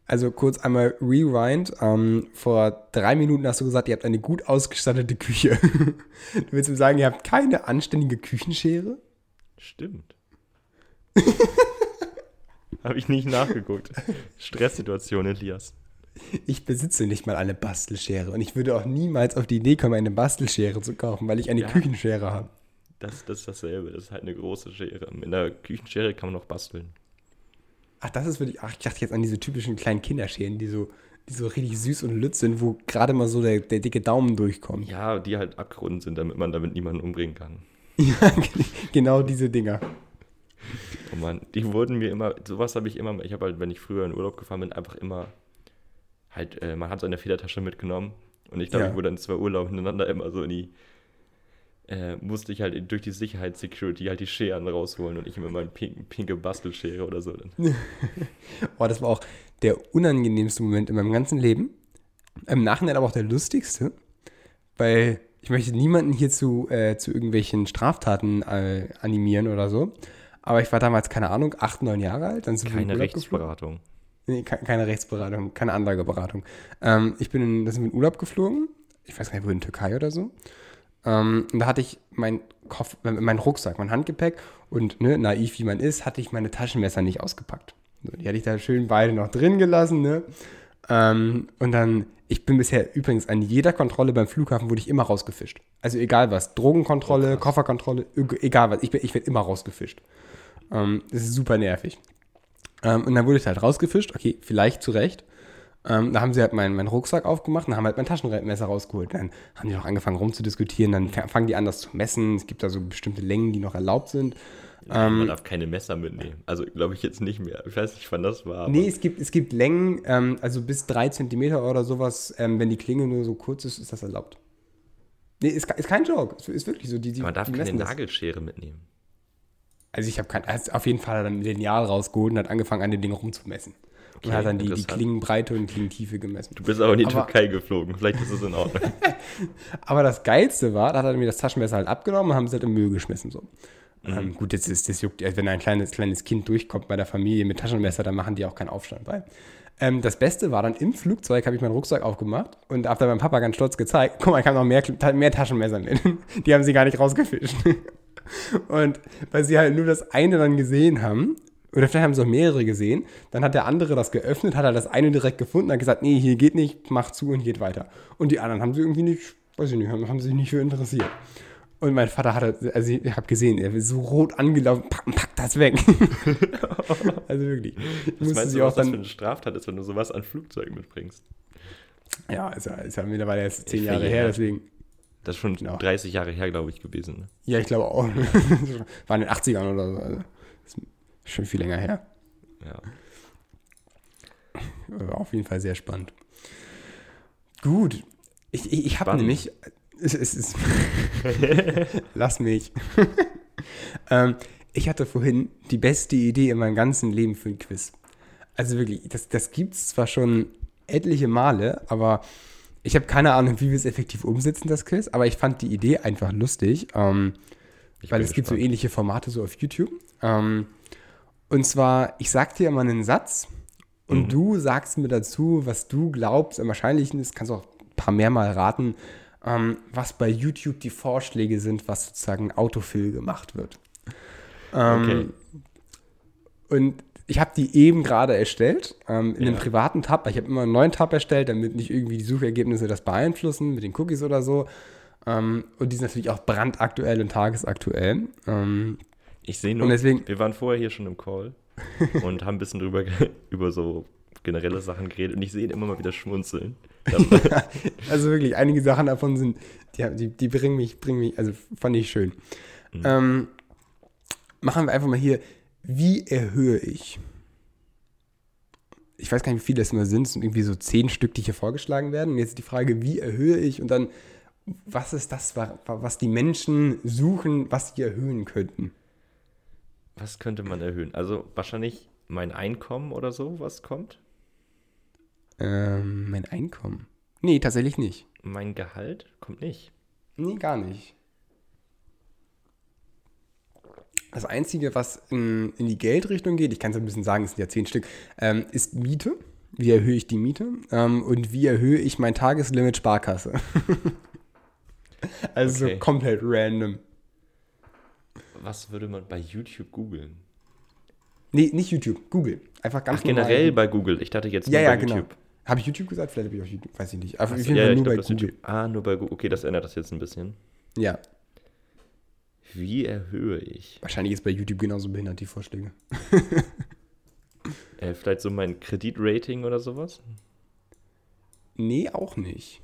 Also kurz einmal Rewind. Ähm, vor drei Minuten hast du gesagt, ihr habt eine gut ausgestattete Küche. du willst mir sagen, ihr habt keine anständige Küchenschere? Stimmt. Habe ich nicht nachgeguckt. Stresssituation, Elias. Ich besitze nicht mal eine Bastelschere und ich würde auch niemals auf die Idee kommen, eine Bastelschere zu kaufen, weil ich eine Ja. Küchenschere habe. Das, das ist dasselbe. Das ist halt eine große Schere. Mit einer Küchenschere kann man noch basteln. Ach, das ist wirklich. Ach, ich dachte jetzt an diese typischen kleinen Kinderscheren, die so, die so richtig süß und lütz sind, wo gerade mal so der, der dicke Daumen durchkommt. Ja, die halt abgerundet sind, damit man damit niemanden umbringen kann. Ja, genau diese Dinger. Oh Mann, die wurden mir immer, sowas habe ich immer, ich habe halt, wenn ich früher in Urlaub gefahren bin, einfach immer, halt, äh, man hat seine Federtasche mitgenommen und ich glaube, Ja. ich wurde dann zwei Urlaube hintereinander immer so in die, äh, musste ich halt durch die Sicherheitssecurity halt die Scheren rausholen und ich immer meine pink, pinke Bastelschere oder so. Dann. Oh, das war auch der unangenehmste Moment in meinem ganzen Leben. Im Nachhinein aber auch der lustigste, weil ich möchte niemanden hier zu, äh, zu irgendwelchen Straftaten äh, animieren oder so. Aber ich war damals, keine Ahnung, acht, neun Jahre alt. Dann sind wir in Keine. Rechtsberatung. Nee, ke- keine Rechtsberatung, keine Anlageberatung. Ähm, ich bin in, das ist in Urlaub geflogen. Ich weiß gar nicht, wo in Türkei oder so. Ähm, und da hatte ich mein Kopf, mein Rucksack, mein Handgepäck und ne, naiv wie man ist, hatte ich meine Taschenmesser nicht ausgepackt. So, die hatte ich da schön beide noch drin gelassen, ne? Ähm, und dann, ich bin bisher übrigens an jeder Kontrolle beim Flughafen wurde ich immer rausgefischt. Also egal was, Drogenkontrolle, Kofferkontrolle, eg- egal was, ich, bin- ich werde immer rausgefischt. Ähm, das ist super nervig. Ähm, und dann wurde ich halt rausgefischt, okay, vielleicht zu Recht. Ähm, da haben sie halt meinen, meinen Rucksack aufgemacht und haben halt mein Taschenmesser rausgeholt. Dann haben die noch angefangen rumzudiskutieren, dann fa- fangen die an, das zu messen. Es gibt da so bestimmte Längen, die noch erlaubt sind. Ähm, Man darf keine Messer mitnehmen. Also glaube ich jetzt nicht mehr. Ich weiß nicht, wann das war. Nee, es gibt, es gibt Längen, ähm, also bis drei Zentimeter oder sowas, ähm, wenn die Klinge nur so kurz ist, ist das erlaubt. Nee, ist, ist kein Joke. Ist, ist wirklich so. Die, die, man darf die keine. Nagelschere mitnehmen. Also ich habe kein, er hat auf jeden Fall dann ein Lineal rausgeholt und hat angefangen, an dem Ding rumzumessen. Und Okay, hat dann die, die. Klingenbreite und Klingentiefe gemessen. Du bist aber in die Aber- Türkei geflogen. Vielleicht ist es in Ordnung. Aber das Geilste war, da hat er mir das Taschenmesser halt abgenommen und haben es halt im Müll geschmissen. So. Mhm. Ähm, gut, jetzt ist das juckt, also wenn ein kleines, kleines Kind durchkommt bei der Familie mit Taschenmesser, dann machen die auch keinen Aufstand bei. Ähm, das Beste war dann im Flugzeug, habe ich meinen Rucksack aufgemacht und habe dann meinem Papa ganz stolz gezeigt, guck mal, ich habe noch mehr, mehr Taschenmesser mit. Die haben sie gar nicht rausgefischt. Und weil sie halt nur das eine dann gesehen haben, oder vielleicht haben sie auch mehrere gesehen, dann hat der andere das geöffnet, hat er das eine direkt gefunden, hat gesagt, nee, hier geht nicht, mach zu und geht weiter. Und die anderen haben sie irgendwie nicht, weiß ich nicht, haben, sich nicht für interessiert. Und mein Vater hat, also ich habe gesehen, er ist so rot angelaufen, pack, pack das weg. also wirklich. Ich Was meinst du, auch was das für dann, eine Straftat ist, wenn du sowas an Flugzeugen mitbringst? ja, ist ja, ist ja mittlerweile erst zehn Jahre her, deswegen, Das ist schon Genau. 30 Jahre her, glaube ich, gewesen. Ne? ja, ich glaube auch. War in den 80ern oder so, also schon viel länger her. Ja. War auf jeden Fall sehr spannend. Gut. Ich, ich, ich habe nämlich. Es, es ist, lass mich. ähm, ich hatte vorhin die beste Idee in meinem ganzen Leben für ein Quiz. Also wirklich, das, das gibt es zwar schon etliche Male, aber ich habe keine Ahnung, wie wir es effektiv umsetzen, das Quiz, aber ich fand die Idee einfach lustig. Ähm, weil es gibt so gespannt. ähnliche Formate so auf YouTube. Ähm, und zwar, ich sag dir immer einen Satz und Mhm. du sagst mir dazu, was du glaubst, am wahrscheinlichsten ist, kannst du auch ein paar mehr mal raten, ähm, was bei YouTube die Vorschläge sind, was sozusagen Autofill gemacht wird. Ähm, Okay. Und ich habe die eben gerade erstellt, ähm, in einem Ja. privaten Tab. Ich habe immer einen neuen Tab erstellt, damit nicht irgendwie die Suchergebnisse das beeinflussen mit den Cookies oder so. Ähm, und die sind natürlich auch brandaktuell und tagesaktuell. Ähm, Ich sehe nur, deswegen- wir waren vorher hier schon im Call und haben ein bisschen drüber, über so generelle Sachen geredet und ich sehe ihn immer mal wieder schmunzeln. Also wirklich, einige Sachen davon sind, die, die, die bringen mich, bringen mich, also fand ich schön. Mhm. Ähm, machen wir einfach mal hier, wie erhöhe ich? Ich weiß gar nicht, wie viele das immer sind. Es sind irgendwie so zehn Stück, die hier vorgeschlagen werden. Und jetzt die Frage, wie erhöhe ich? Und dann, was ist das, wa- was die Menschen suchen, was sie erhöhen könnten? Was könnte man erhöhen? Also wahrscheinlich mein Einkommen oder so, was kommt? Ähm, mein Einkommen? Nee, tatsächlich nicht. Mein Gehalt kommt nicht. Nee, gar nicht. Das Einzige, was in, in die Geldrichtung geht, ich kann es ein bisschen sagen, es sind ja zehn Stück, ähm, ist Miete. Wie erhöhe ich die Miete? Ähm, und wie erhöhe ich mein Tageslimit Sparkasse? also Okay. komplett random. Was würde man bei YouTube googeln? Nee, nicht YouTube, Google. Einfach ganz Ach, generell bei Google. Ich dachte jetzt Ja, nur ja, bei genau. YouTube. Habe ich YouTube gesagt? Vielleicht habe ich auch YouTube, weiß ich nicht. Aber auf Ach so, jeden ja, Fall ich nur glaub, bei Google. YouTube. Ah, nur bei Google. Okay, das ändert das jetzt ein bisschen. Ja, Wie erhöhe ich? wahrscheinlich ist bei YouTube genauso behindert, die Vorschläge. Äh, vielleicht so mein Kreditrating oder sowas? Nee, auch nicht.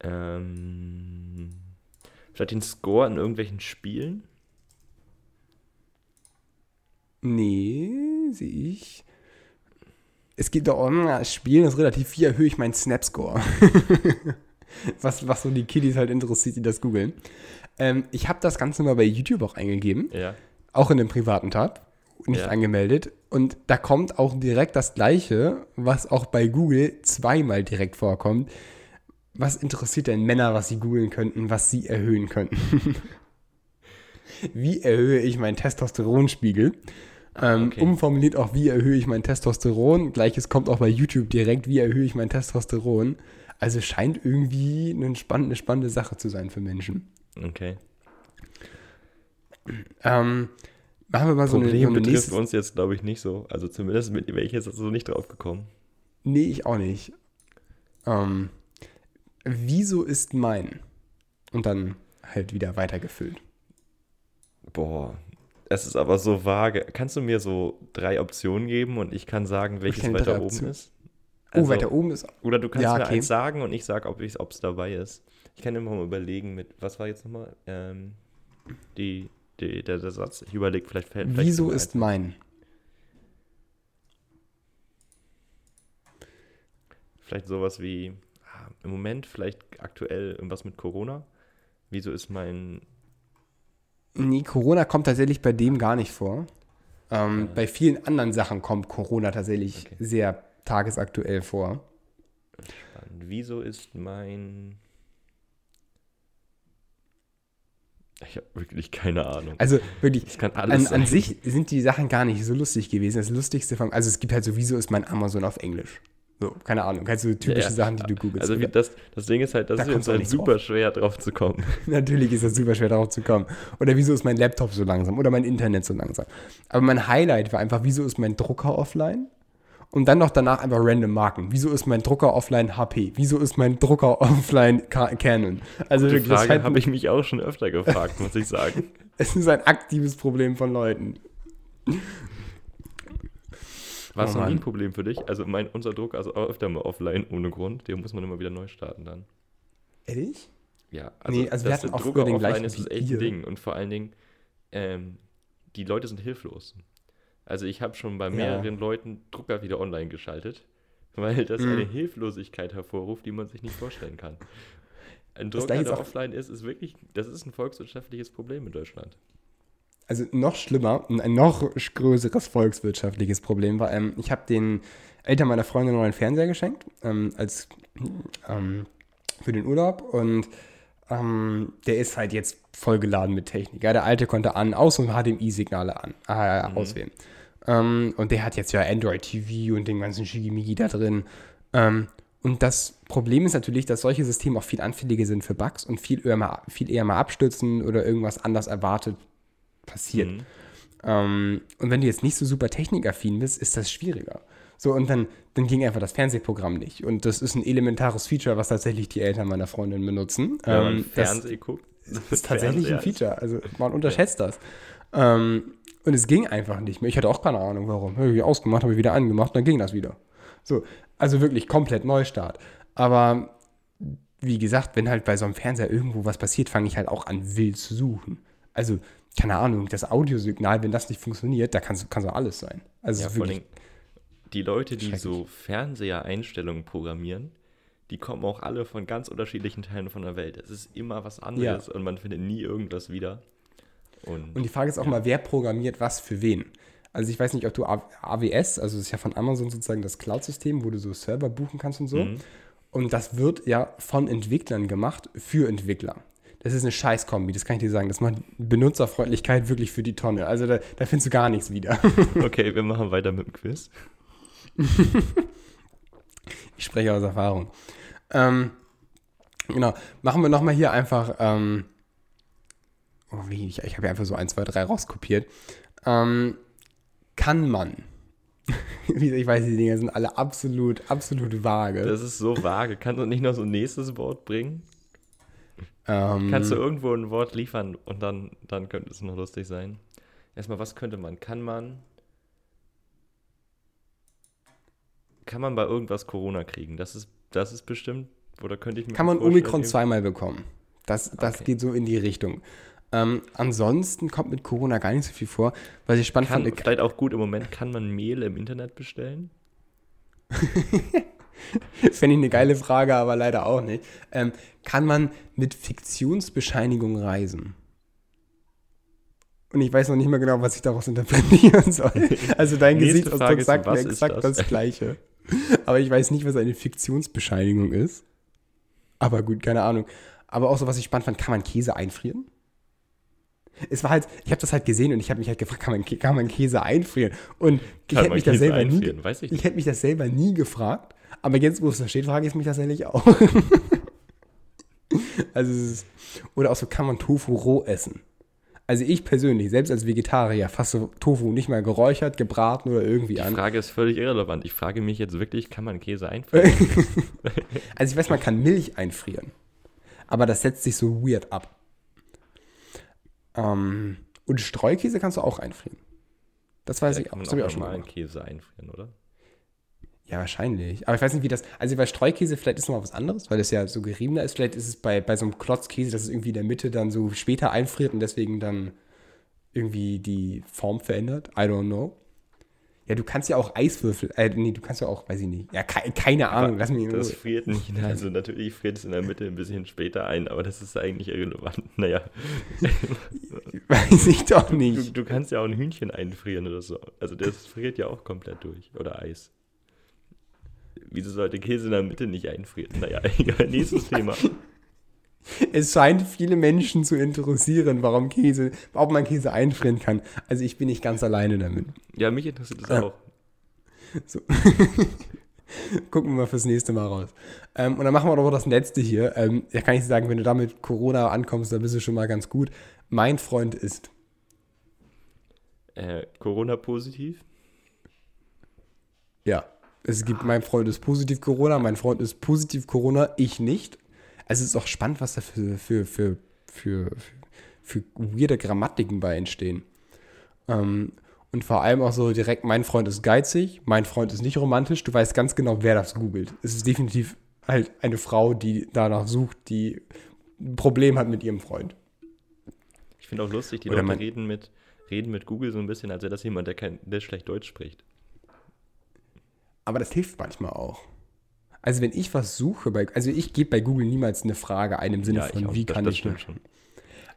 Ähm, vielleicht den Score in irgendwelchen Spielen? Nee, sehe ich. Es gibt auch um, Spielen, das ist relativ wie erhöhe ich meinen Snap-Score. was, was so die Kiddies halt interessiert, die das googeln. Ähm, ich habe das Ganze mal bei YouTube auch eingegeben, Ja. auch in dem privaten Tab, nicht Ja. angemeldet. Und da kommt auch direkt das Gleiche, was auch bei Google zweimal direkt vorkommt. Was interessiert denn Männer, was sie googeln könnten, was sie erhöhen könnten? Wie erhöhe ich meinen Testosteronspiegel? Ähm, okay. Umformuliert auch, wie erhöhe ich mein Testosteron. Gleiches kommt auch bei YouTube direkt, wie erhöhe ich mein Testosteron. Also scheint irgendwie eine spannende, spannende Sache zu sein für Menschen. Okay. Ähm, machen wir mal so eine, Problem eine betrifft nächste. uns jetzt, glaube ich, nicht so. Also zumindest wäre ich jetzt so nicht drauf gekommen. Nee, ich auch nicht. Ähm, wieso ist mein? Und dann halt wieder weitergefüllt. Boah, es ist aber so vage. Kannst du mir so drei Optionen geben und ich kann sagen, welches weiter oben ist? Oh, Also- weiter oben ist. Oder du kannst Ja, mir okay. eins sagen und ich sage, ob es dabei ist. Ich kann immer mal überlegen mit, was war jetzt nochmal ähm, die, die, der, der Satz? Ich überlege, vielleicht fällt vielleicht Wieso ist mein? Vielleicht sowas wie, im Moment vielleicht aktuell irgendwas mit Corona. Wieso ist mein, Nee, Corona kommt tatsächlich bei dem gar nicht vor. Ähm, Bei vielen anderen Sachen kommt Corona tatsächlich Okay. sehr tagesaktuell vor. wieso ist mein, ich habe wirklich keine Ahnung. Also wirklich, Das kann alles an, an sich sind die Sachen gar nicht so lustig gewesen. Das Lustigste von, also es gibt halt so, wieso ist mein Amazon auf Englisch? So, keine Ahnung, halt so typische Ja, Sachen, die du googelst. Also wie, das, das Ding ist halt, das Da ist halt super drauf. schwer drauf zu kommen. Natürlich ist das super schwer darauf zu kommen. Oder wieso ist mein Laptop so langsam? Oder mein Internet so langsam? Aber mein Highlight war einfach, wieso ist mein Drucker offline? Und dann noch danach einfach random Marken. Wieso ist mein Drucker offline HP? Wieso ist mein Drucker offline Ca- Canon? Also Die wirklich, Frage habe ich mich auch schon öfter gefragt, muss ich sagen. es ist ein aktives Problem von Leuten. War es Oh noch nie ein. Problem für dich? Also mein, unser Drucker ist auch öfter mal offline ohne Grund. Den muss man immer wieder neu starten dann. Ehrlich? Ja, Nee, also wir dass hatten auch Drucker den offline ist, ist wie echt ein Ding. Und vor allen Dingen, ähm, die Leute sind hilflos. Also ich habe schon bei Ja. mehreren Leuten Drucker wieder online geschaltet, weil das Mhm. eine Hilflosigkeit hervorruft, die man sich nicht vorstellen kann. Ein Das Drucker, der offline ist, ist wirklich, das ist ein volkswirtschaftliches Problem in Deutschland. Also noch schlimmer, ein noch größeres volkswirtschaftliches Problem war, ähm, ich habe den Eltern meiner Freundin noch einen Fernseher geschenkt, ähm, als ähm, für den Urlaub und ähm, der ist halt jetzt vollgeladen mit Technik. Ja, der alte konnte an, aus und HDMI-Signale an, äh, Mhm. auswählen. Ähm, und der hat jetzt ja Android TV und den ganzen Shigimigi da drin. Ähm, und das Problem ist natürlich, dass solche Systeme auch viel anfälliger sind für Bugs und viel eher mal, viel eher mal abstürzen oder irgendwas anders erwartet passiert. Mhm. Ähm, und wenn du jetzt nicht so super technikaffin bist, ist das schwieriger. So, und dann, dann ging einfach das Fernsehprogramm nicht. Und das ist ein elementares Feature, was tatsächlich die Eltern meiner Freundin benutzen. Wenn man Ähm, das Fernsehen guckt. ist tatsächlich ein Feature. Also man unterschätzt das. Ähm, und es ging einfach nicht mehr. Ich hatte auch keine Ahnung, warum. Habe ich ausgemacht, habe ich wieder angemacht, dann ging das wieder. So, also wirklich komplett Neustart. Aber wie gesagt, wenn halt bei so einem Fernseher irgendwo was passiert, fange ich halt auch an, wild zu suchen. Also, keine Ahnung, das Audiosignal, wenn das nicht funktioniert, da kann so alles sein. Also Ja, vor allem die Leute, die so Fernsehereinstellungen programmieren, die kommen auch alle von ganz unterschiedlichen Teilen von der Welt. Es ist immer was anderes und man findet nie irgendwas wieder. Und, Und die Frage ist auch mal, wer programmiert was für wen? Also ich weiß nicht, ob du AWS, also das ist ja von Amazon sozusagen das Cloud-System, wo du so Server buchen kannst und so. Mhm. Und das wird ja von Entwicklern gemacht für Entwickler. Das ist eine Scheißkombi, das kann ich dir sagen. Das macht Benutzerfreundlichkeit wirklich für die Tonne. Also da, da findest du gar nichts wieder. okay, wir machen weiter mit dem Quiz. Ich spreche aus Erfahrung. Ähm, genau, machen wir nochmal hier einfach, ähm, oh, wie, ich, ich habe ja einfach so 1, 2, 3 rauskopiert. Ähm, kann man, ich weiß, die Dinge sind alle absolut, absolut vage. Das ist so vage. Kannst du nicht noch so ein nächstes Wort bringen? Ähm, Kannst du irgendwo ein Wort liefern und dann, dann könnte es noch lustig sein. Erstmal, was könnte man? Kann man. Kann man bei irgendwas Corona kriegen? Das ist, das ist bestimmt. Oder könnte ich mir Kann man Omikron irgendwie- zweimal bekommen. Das, das Okay. geht so in die Richtung. Ähm, ansonsten kommt mit Corona gar nicht so viel vor. Was ich spannend Kann, fand, vielleicht auch gut im Moment, kann man Mehl im Internet bestellen? fände ich eine geile Frage, aber leider auch nicht. Ähm, kann man mit Fiktionsbescheinigung reisen? Und ich weiß noch nicht mal genau, was ich daraus interpretieren soll. Also dein Gesichtsausdruck sagt mir exakt das? das? Gleiche. Aber ich weiß nicht, was eine Fiktionsbescheinigung ist. Aber gut, keine Ahnung. Aber auch so, was ich spannend fand, kann man Käse einfrieren? es war halt, ich habe das halt gesehen und ich habe mich halt gefragt, kann man, kann man Käse einfrieren? Und ich hätte mich das selber nie, ich hätte mich das selber nie gefragt, aber jetzt, wo es da steht, frage ich mich das ehrlich auch. also es ist, oder auch so, kann man Tofu roh essen? Also ich persönlich, selbst als Vegetarier, fasse Tofu nicht mal geräuchert, gebraten oder irgendwie Die an. Frage ist völlig irrelevant. Ich frage mich jetzt wirklich, kann man Käse einfrieren? Also ich weiß, man kann Milch einfrieren. Aber das setzt sich so weird ab. Ähm, und Streukäse kannst du auch einfrieren. Das weiß Da ich auch. kann man Das habe ich auch auch schon mal gemacht. Käse einfrieren, oder? Ja, wahrscheinlich. Aber ich weiß nicht, wie das. Also bei Streukäse vielleicht ist noch mal was anderes, weil das ja so geriebener ist. Vielleicht ist es bei, bei so einem Klotzkäse, dass es irgendwie in der Mitte dann so später einfriert und deswegen dann irgendwie die Form verändert. I don't know. Ja, du kannst ja auch Eiswürfel. Äh, nee, du kannst ja auch, weiß ich nicht. Ja, ke keine Ahnung. Lass mich Das friert nicht. Also natürlich friert es in der Mitte ein bisschen später ein, aber das ist eigentlich irrelevant. Naja, Weiß ich doch du, nicht. du kannst ja auch ein Hühnchen einfrieren oder so. Also das friert ja auch komplett durch. Oder Eis. Wieso sollte Käse in der Mitte nicht einfrieren? Naja, egal, nächstes Thema. Es scheint viele Menschen zu interessieren, warum Käse, ob man Käse einfrieren kann. Also ich bin nicht ganz alleine damit. Ja, mich interessiert das auch. So. Gucken wir mal fürs nächste Mal raus. Ähm, und dann machen wir doch das letzte hier. Ähm, da kann ich sagen, wenn du da mit Corona ankommst, dann bist du schon mal ganz gut. Mein Freund ist. Äh, Corona-positiv? Ja. Es gibt, mein Freund ist positiv Corona, mein Freund ist positiv Corona, ich nicht. Also es ist auch spannend, was da für, für, für, für, für, für weirde Grammatiken bei entstehen. Ähm, und vor allem auch so direkt, mein Freund ist geizig, mein Freund ist nicht romantisch. Du weißt ganz genau, wer das googelt. Es ist definitiv halt eine Frau, die danach sucht, die ein Problem hat mit ihrem Freund. Ich finde auch lustig, die Oder Leute reden mit, reden mit Google so ein bisschen, als wäre das jemand, der, kein, der schlecht Deutsch spricht. Aber das hilft manchmal auch. Also wenn ich was suche, bei, also ich gebe bei Google niemals eine Frage ein im Sinne Ja, von, auch. wie Das- kann das ich stimmt schon.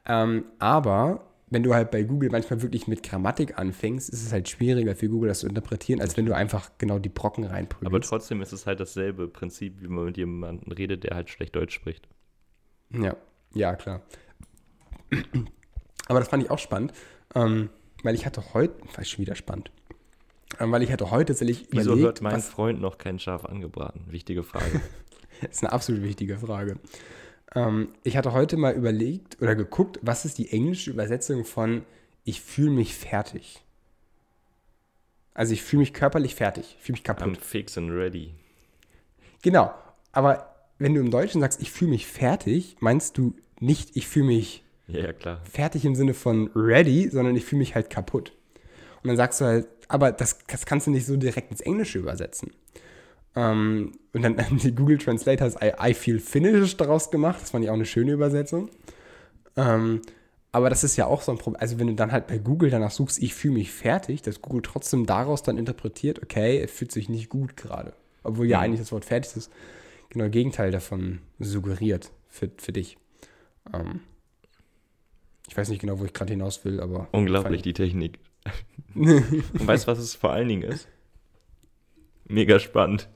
Ähm, aber wenn du halt bei Google manchmal wirklich mit Grammatik anfängst, ist es halt schwieriger für Google das zu interpretieren, als wenn du einfach genau die Brocken Aber reinprügelst. trotzdem ist es halt dasselbe Prinzip, wie man mit jemandem redet, der halt schlecht Deutsch spricht. Ja, ja, klar. Aber das fand ich auch spannend, ähm, weil ich hatte heute, war schon wieder spannend, weil ich hatte heute tatsächlich Wieso überlegt, hört mein was, Freund noch kein Schaf angebraten? Wichtige Frage. das ist eine absolut wichtige Frage. Ähm, ich hatte heute mal überlegt oder geguckt, was ist die englische Übersetzung von ich fühle mich fertig. Also ich fühle mich körperlich fertig, ich fühle mich kaputt. I'm fix and ready. Genau, aber wenn du im Deutschen sagst, ich fühle mich fertig, meinst du nicht, ich fühle mich Ja, ja, fertig im Sinne von ready, sondern ich fühle mich halt kaputt. Und dann sagst du halt, aber das, das kannst du nicht so direkt ins Englische übersetzen. Ähm, und dann die Google Translate hat I, I feel finished daraus gemacht. Das fand ich auch eine schöne Übersetzung. Ähm, aber das ist ja auch so ein Problem. Also wenn du dann halt bei Google danach suchst, ich fühle mich fertig, dass Google trotzdem daraus dann interpretiert, okay, er fühlt sich nicht gut gerade. Obwohl ja Mhm. eigentlich das Wort fertig ist. Genau das Gegenteil davon suggeriert für, für dich. Ähm, ich weiß nicht genau, wo ich gerade hinaus will, aber. Unglaublich, die Technik. Und weißt du, was es vor allen Dingen ist? Mega spannend.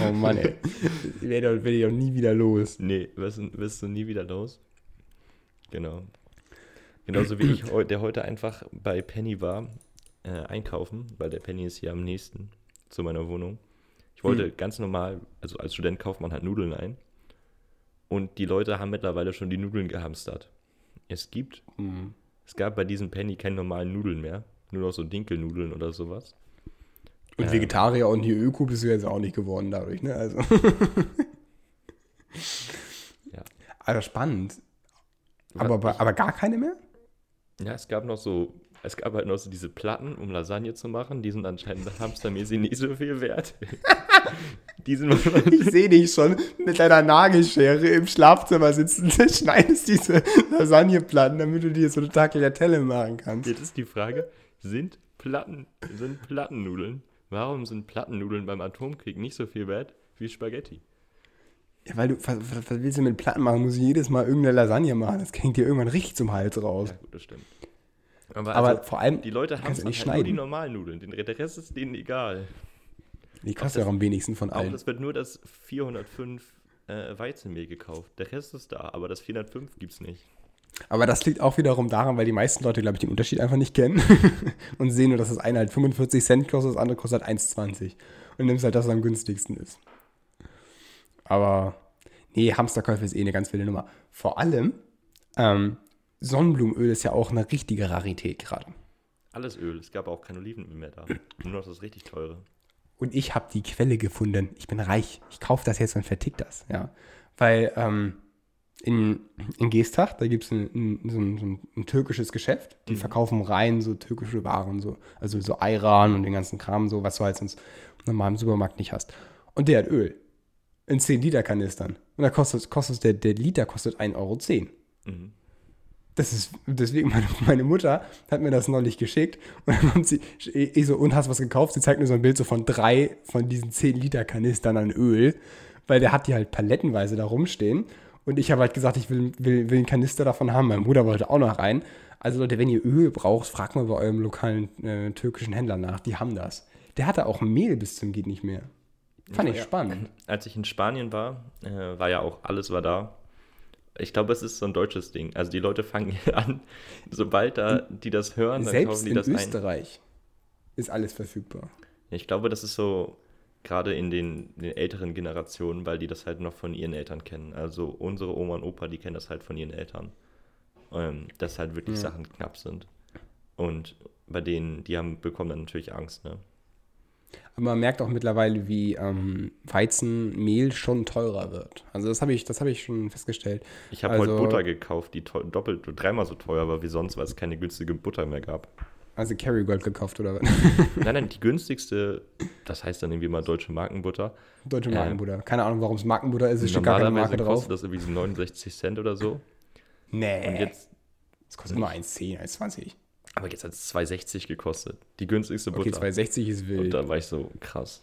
Oh Mann, ey. Werde werd ich auch nie wieder los. Nee, wirst, du- wirst du nie wieder los. Genau. Genauso wie ich, der heute einfach bei Penny war, äh, einkaufen, weil der Penny ist hier am nächsten zu meiner Wohnung. Ich wollte Hm. ganz normal, also als Student kauft man halt Nudeln ein. Und die Leute haben mittlerweile schon die Nudeln gehamstert. Es gibt, Hm. Es gab bei diesem Penny keine normalen Nudeln mehr. Nur noch so Dinkelnudeln oder sowas. Und Ja. Vegetarier und die Öko bist du jetzt auch nicht geworden dadurch, ne? Also. Ja. Also spannend. Aber, aber, aber gar keine mehr? Ja, es gab noch so, es gab halt noch so diese Platten, um Lasagne zu machen. Die sind anscheinend hamstermäßig nicht so viel wert. die sind Ich sehe dich schon mit deiner Nagelschere im Schlafzimmer sitzen, schneidest diese Lasagneplatten, damit du dir so eine Tagliatelle machen kannst. Jetzt ist die Frage, sind Platten, sind Plattennudeln, warum sind Plattennudeln beim Atomkrieg nicht so viel wert wie Spaghetti? Ja, weil du, was, was willst du mit Platten machen? Muss ich jedes Mal irgendeine Lasagne machen? Das hängt dir irgendwann richtig zum Hals raus. Ja, gut, das stimmt. Aber, Aber also, vor allem, die Leute haben halt nur die normalen Nudeln. Den, Rest ist denen egal. Die kostet ja auch am wenigsten von Auch allen. es wird nur das 405 äh, Weizenmehl gekauft. Der Rest ist da, aber das 405 gibt's nicht. Aber das liegt auch wiederum daran, weil die meisten Leute, glaube ich, den Unterschied einfach nicht kennen und sehen nur, dass das eine halt 45 Cent kostet, das andere kostet halt 1,20. Und nimmst halt das, was am günstigsten ist. Aber nee, Hamsterkäufe ist eh eine ganz wilde Nummer. Vor allem, ähm, Sonnenblumenöl ist ja auch eine richtige Rarität gerade. Alles Öl. Es gab auch kein Olivenöl mehr da. Nur noch das richtig teure. Und ich habe die Quelle gefunden. Ich bin reich. Ich kaufe das jetzt und vertick das. Ja. Weil ähm, in, in Geestach, da gibt es ein, ein, so, ein, ein, türkisches Geschäft. Die verkaufen rein so türkische Waren. So, also so Ayran und den ganzen Kram, so, was du halt sonst normal im Supermarkt nicht hast. Und der hat Öl. In 10 Liter Kanistern. Und da kostet, kostet der, der Liter kostet 1,10 Euro. Mhm. Das ist, deswegen, meine, meine Mutter hat mir das neulich geschickt und dann kommt sie, ich so, und hast was gekauft? Sie zeigt mir so ein Bild so von drei von diesen 10 Liter Kanistern an Öl, weil der hat die halt palettenweise da rumstehen. Und ich habe halt gesagt, ich will, will, will einen Kanister davon haben. Mein Bruder wollte auch noch rein. Also Leute, wenn ihr Öl braucht, fragt mal bei eurem lokalen äh, türkischen Händler nach. Die haben das. Der hatte auch Mehl bis zum geht nicht mehr. Fand ich Ja. spannend. Als ich in Spanien war, äh, war ja auch alles war da. Ich glaube, es ist so ein deutsches Ding. Also die Leute fangen an, sobald da die das hören, dann Selbst kaufen die in das ein. Österreich ist alles verfügbar. Ich glaube, das ist so gerade in den, den älteren Generationen, weil die das halt noch von ihren Eltern kennen. Also unsere Oma und Opa, die kennen das halt von ihren Eltern. Ähm, dass halt wirklich Ja. Sachen knapp sind. Und bei denen, die haben, bekommen dann natürlich Angst, ne? Aber man merkt auch mittlerweile, wie ähm, Weizenmehl schon teurer wird. Also das habe ich, das habe ich schon festgestellt. Ich habe Also- heute Butter gekauft, die doppelt, dreimal so teuer war wie sonst, weil es keine günstige Butter mehr gab. Also Kerrygold gekauft oder was? Nein, nein, die günstigste, das heißt dann irgendwie mal deutsche Markenbutter. Deutsche Markenbutter. Keine Ahnung, warum es Markenbutter ist. Es steht gar keine Marke drauf. kostet das irgendwie so 69 Cent oder so. Nee. Und jetzt, das kostet immer 1,10, 1,20. Aber jetzt hat es 2,60 gekostet. Die günstigste Okay, Butter. 2,60 ist Und wild. da war ich so, krass.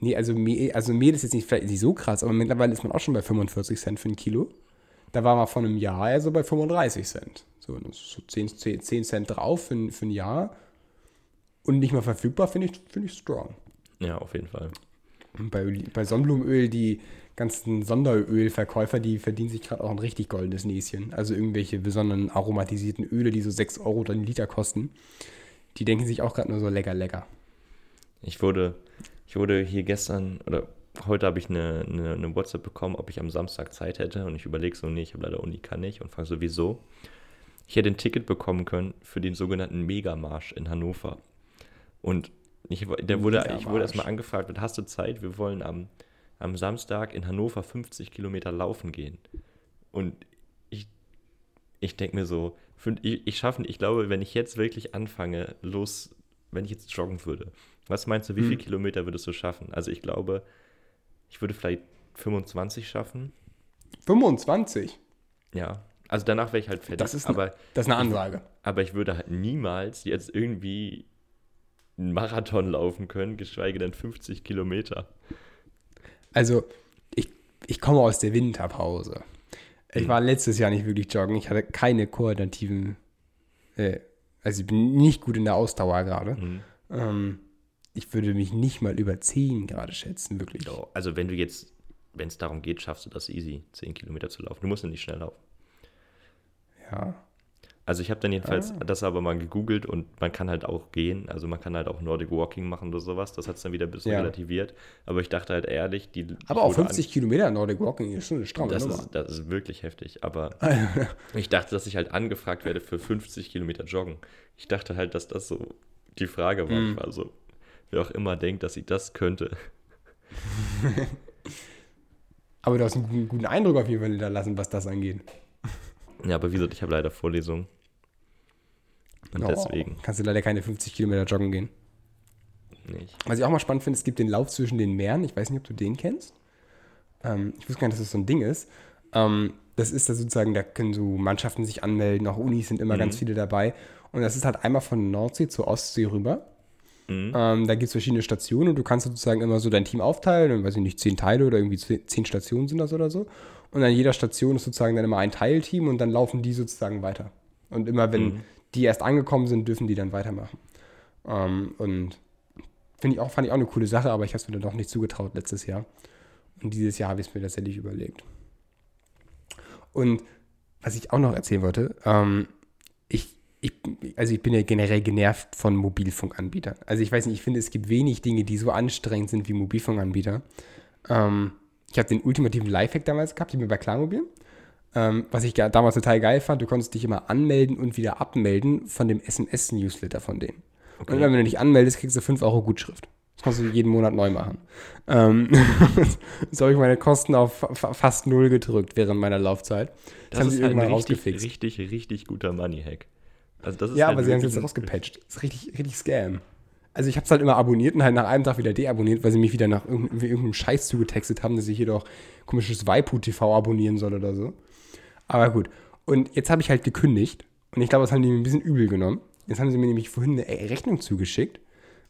Nee, also Mehl, also Mehl ist jetzt nicht, vielleicht nicht so krass, aber mittlerweile ist man auch schon bei 45 Cent für ein Kilo. Da war man vor einem Jahr also bei 35 Cent. So, so 10, 10, 10 Cent drauf für, ein- für ein Jahr. Und nicht mehr verfügbar, finde ich, finde ich strong. Ja, auf jeden Fall. Und bei, bei Sonnenblumenöl, die ganzen Sonderölverkäufer, die verdienen sich gerade auch ein richtig goldenes Näschen. Also irgendwelche besonderen aromatisierten Öle, die so 6 Euro dann Liter kosten. Die denken sich auch gerade nur so lecker, lecker. Ich wurde, ich wurde hier gestern, oder heute habe ich eine, eine, eine WhatsApp bekommen, ob ich am Samstag Zeit hätte. Und ich überlege so, nee, ich habe leider Uni, kann nicht. Und frage so, wieso? Ich hätte ein Ticket bekommen können für den sogenannten Megamarsch in Hannover. Und ich, der wurde, ich wurde erstmal angefragt, hast du Zeit? Wir wollen am, am Samstag in Hannover 50 Kilometer laufen gehen. Und ich, ich denke mir so, ich, ich schaffe, ich glaube, wenn ich jetzt wirklich anfange, los, wenn ich jetzt joggen würde, was meinst du, wie Hm. viele Kilometer würdest du schaffen? Also ich glaube, ich würde vielleicht 25 schaffen. 25? Ja. Also danach wäre ich halt fertig. Das ist, aber, eine, das ist eine Ansage. aber ich würde halt niemals jetzt irgendwie einen Marathon laufen können, geschweige denn 50 Kilometer. Also, ich, ich komme aus der Winterpause. Ich Hm. war letztes Jahr nicht wirklich joggen. Ich hatte keine koordinativen. Äh, also, ich bin nicht gut in der Ausdauer gerade. Mhm. Ähm, ich würde mich nicht mal über 10 gerade schätzen, wirklich. Also wenn du jetzt, wenn es darum geht, schaffst du das easy, 10 Kilometer zu laufen. Du musst ja nicht schnell laufen. Ja. Also ich habe dann jedenfalls Ah. das aber mal gegoogelt und man kann halt auch gehen, also man kann halt auch Nordic Walking machen oder sowas. Das hat es dann wieder ein bisschen Ja. relativiert. Aber ich dachte halt ehrlich, die. Aber auch wurde 50 Kilometer Nordic Walking ist schon eine stramme das, Nummer. ist, das ist wirklich heftig. Aber ich dachte, dass ich halt angefragt werde für 50 Kilometer Joggen. Ich dachte halt, dass das so die Frage war. Mhm. Ich war so, wer auch immer denkt, dass ich das könnte. Aber du hast einen guten, guten Eindruck auf jeden Fall hinterlassen, was das angeht. Ja, aber wie gesagt, ich habe leider Vorlesungen. Und Oh, deswegen Kannst du leider keine 50 Kilometer joggen gehen. nicht. Was ich auch mal spannend finde, es gibt den Lauf zwischen den Meeren. Ich weiß nicht, ob du den kennst. Ähm, ich wusste gar nicht, dass das so ein Ding ist. Ähm, das ist da sozusagen, da können so Mannschaften sich anmelden, auch Unis sind immer Mhm. ganz viele dabei. Und das ist halt einmal von Nordsee zur Ostsee rüber. Mhm. Ähm, da gibt es verschiedene Stationen und du kannst sozusagen immer so dein Team aufteilen. Und weiß ich nicht, zehn Teile oder irgendwie zehn zehn Stationen sind das oder so. Und an jeder Station ist sozusagen dann immer ein Teilteam und dann laufen die sozusagen weiter. Und immer wenn Mhm. Die erst angekommen sind, dürfen die dann weitermachen. Ähm, und finde ich auch, fand ich auch eine coole Sache, aber ich habe es mir dann doch nicht zugetraut letztes Jahr. Und dieses Jahr habe ich es mir tatsächlich überlegt. Und was ich auch noch erzählen wollte, ähm, ich, ich, also ich bin ja generell genervt von Mobilfunkanbietern. Also ich weiß nicht, ich finde, es gibt wenig Dinge, die so anstrengend sind wie Mobilfunkanbieter. Ähm, ich habe den ultimativen Lifehack damals gehabt, ich bin bei Klarmobil. Ähm, was ich damals total geil fand, du konntest dich immer anmelden und wieder abmelden von dem SMS-Newsletter von denen. Okay. Und wenn du dich anmeldest, kriegst du 5 Euro Gutschrift. Das kannst du jeden Monat neu machen. Ähm, so habe ich meine Kosten auf fast null gedrückt während meiner Laufzeit. Das, das haben sie halt irgendwann richtig, rausgefixt. Richtig, richtig guter Money-Hack. Also ja, halt aber sie haben es jetzt rausgepatcht. Das ist richtig, richtig Scam. Also ich habe es halt immer abonniert und halt nach einem Tag wieder deabonniert, weil sie mich wieder nach irgendeinem, irgendeinem Scheiß zugetextet haben, dass ich hier doch komisches Waipu TV abonnieren soll oder so. Aber gut. Und jetzt habe ich halt gekündigt und ich glaube, das haben die mir ein bisschen übel genommen. Jetzt haben sie mir nämlich vorhin eine Rechnung zugeschickt.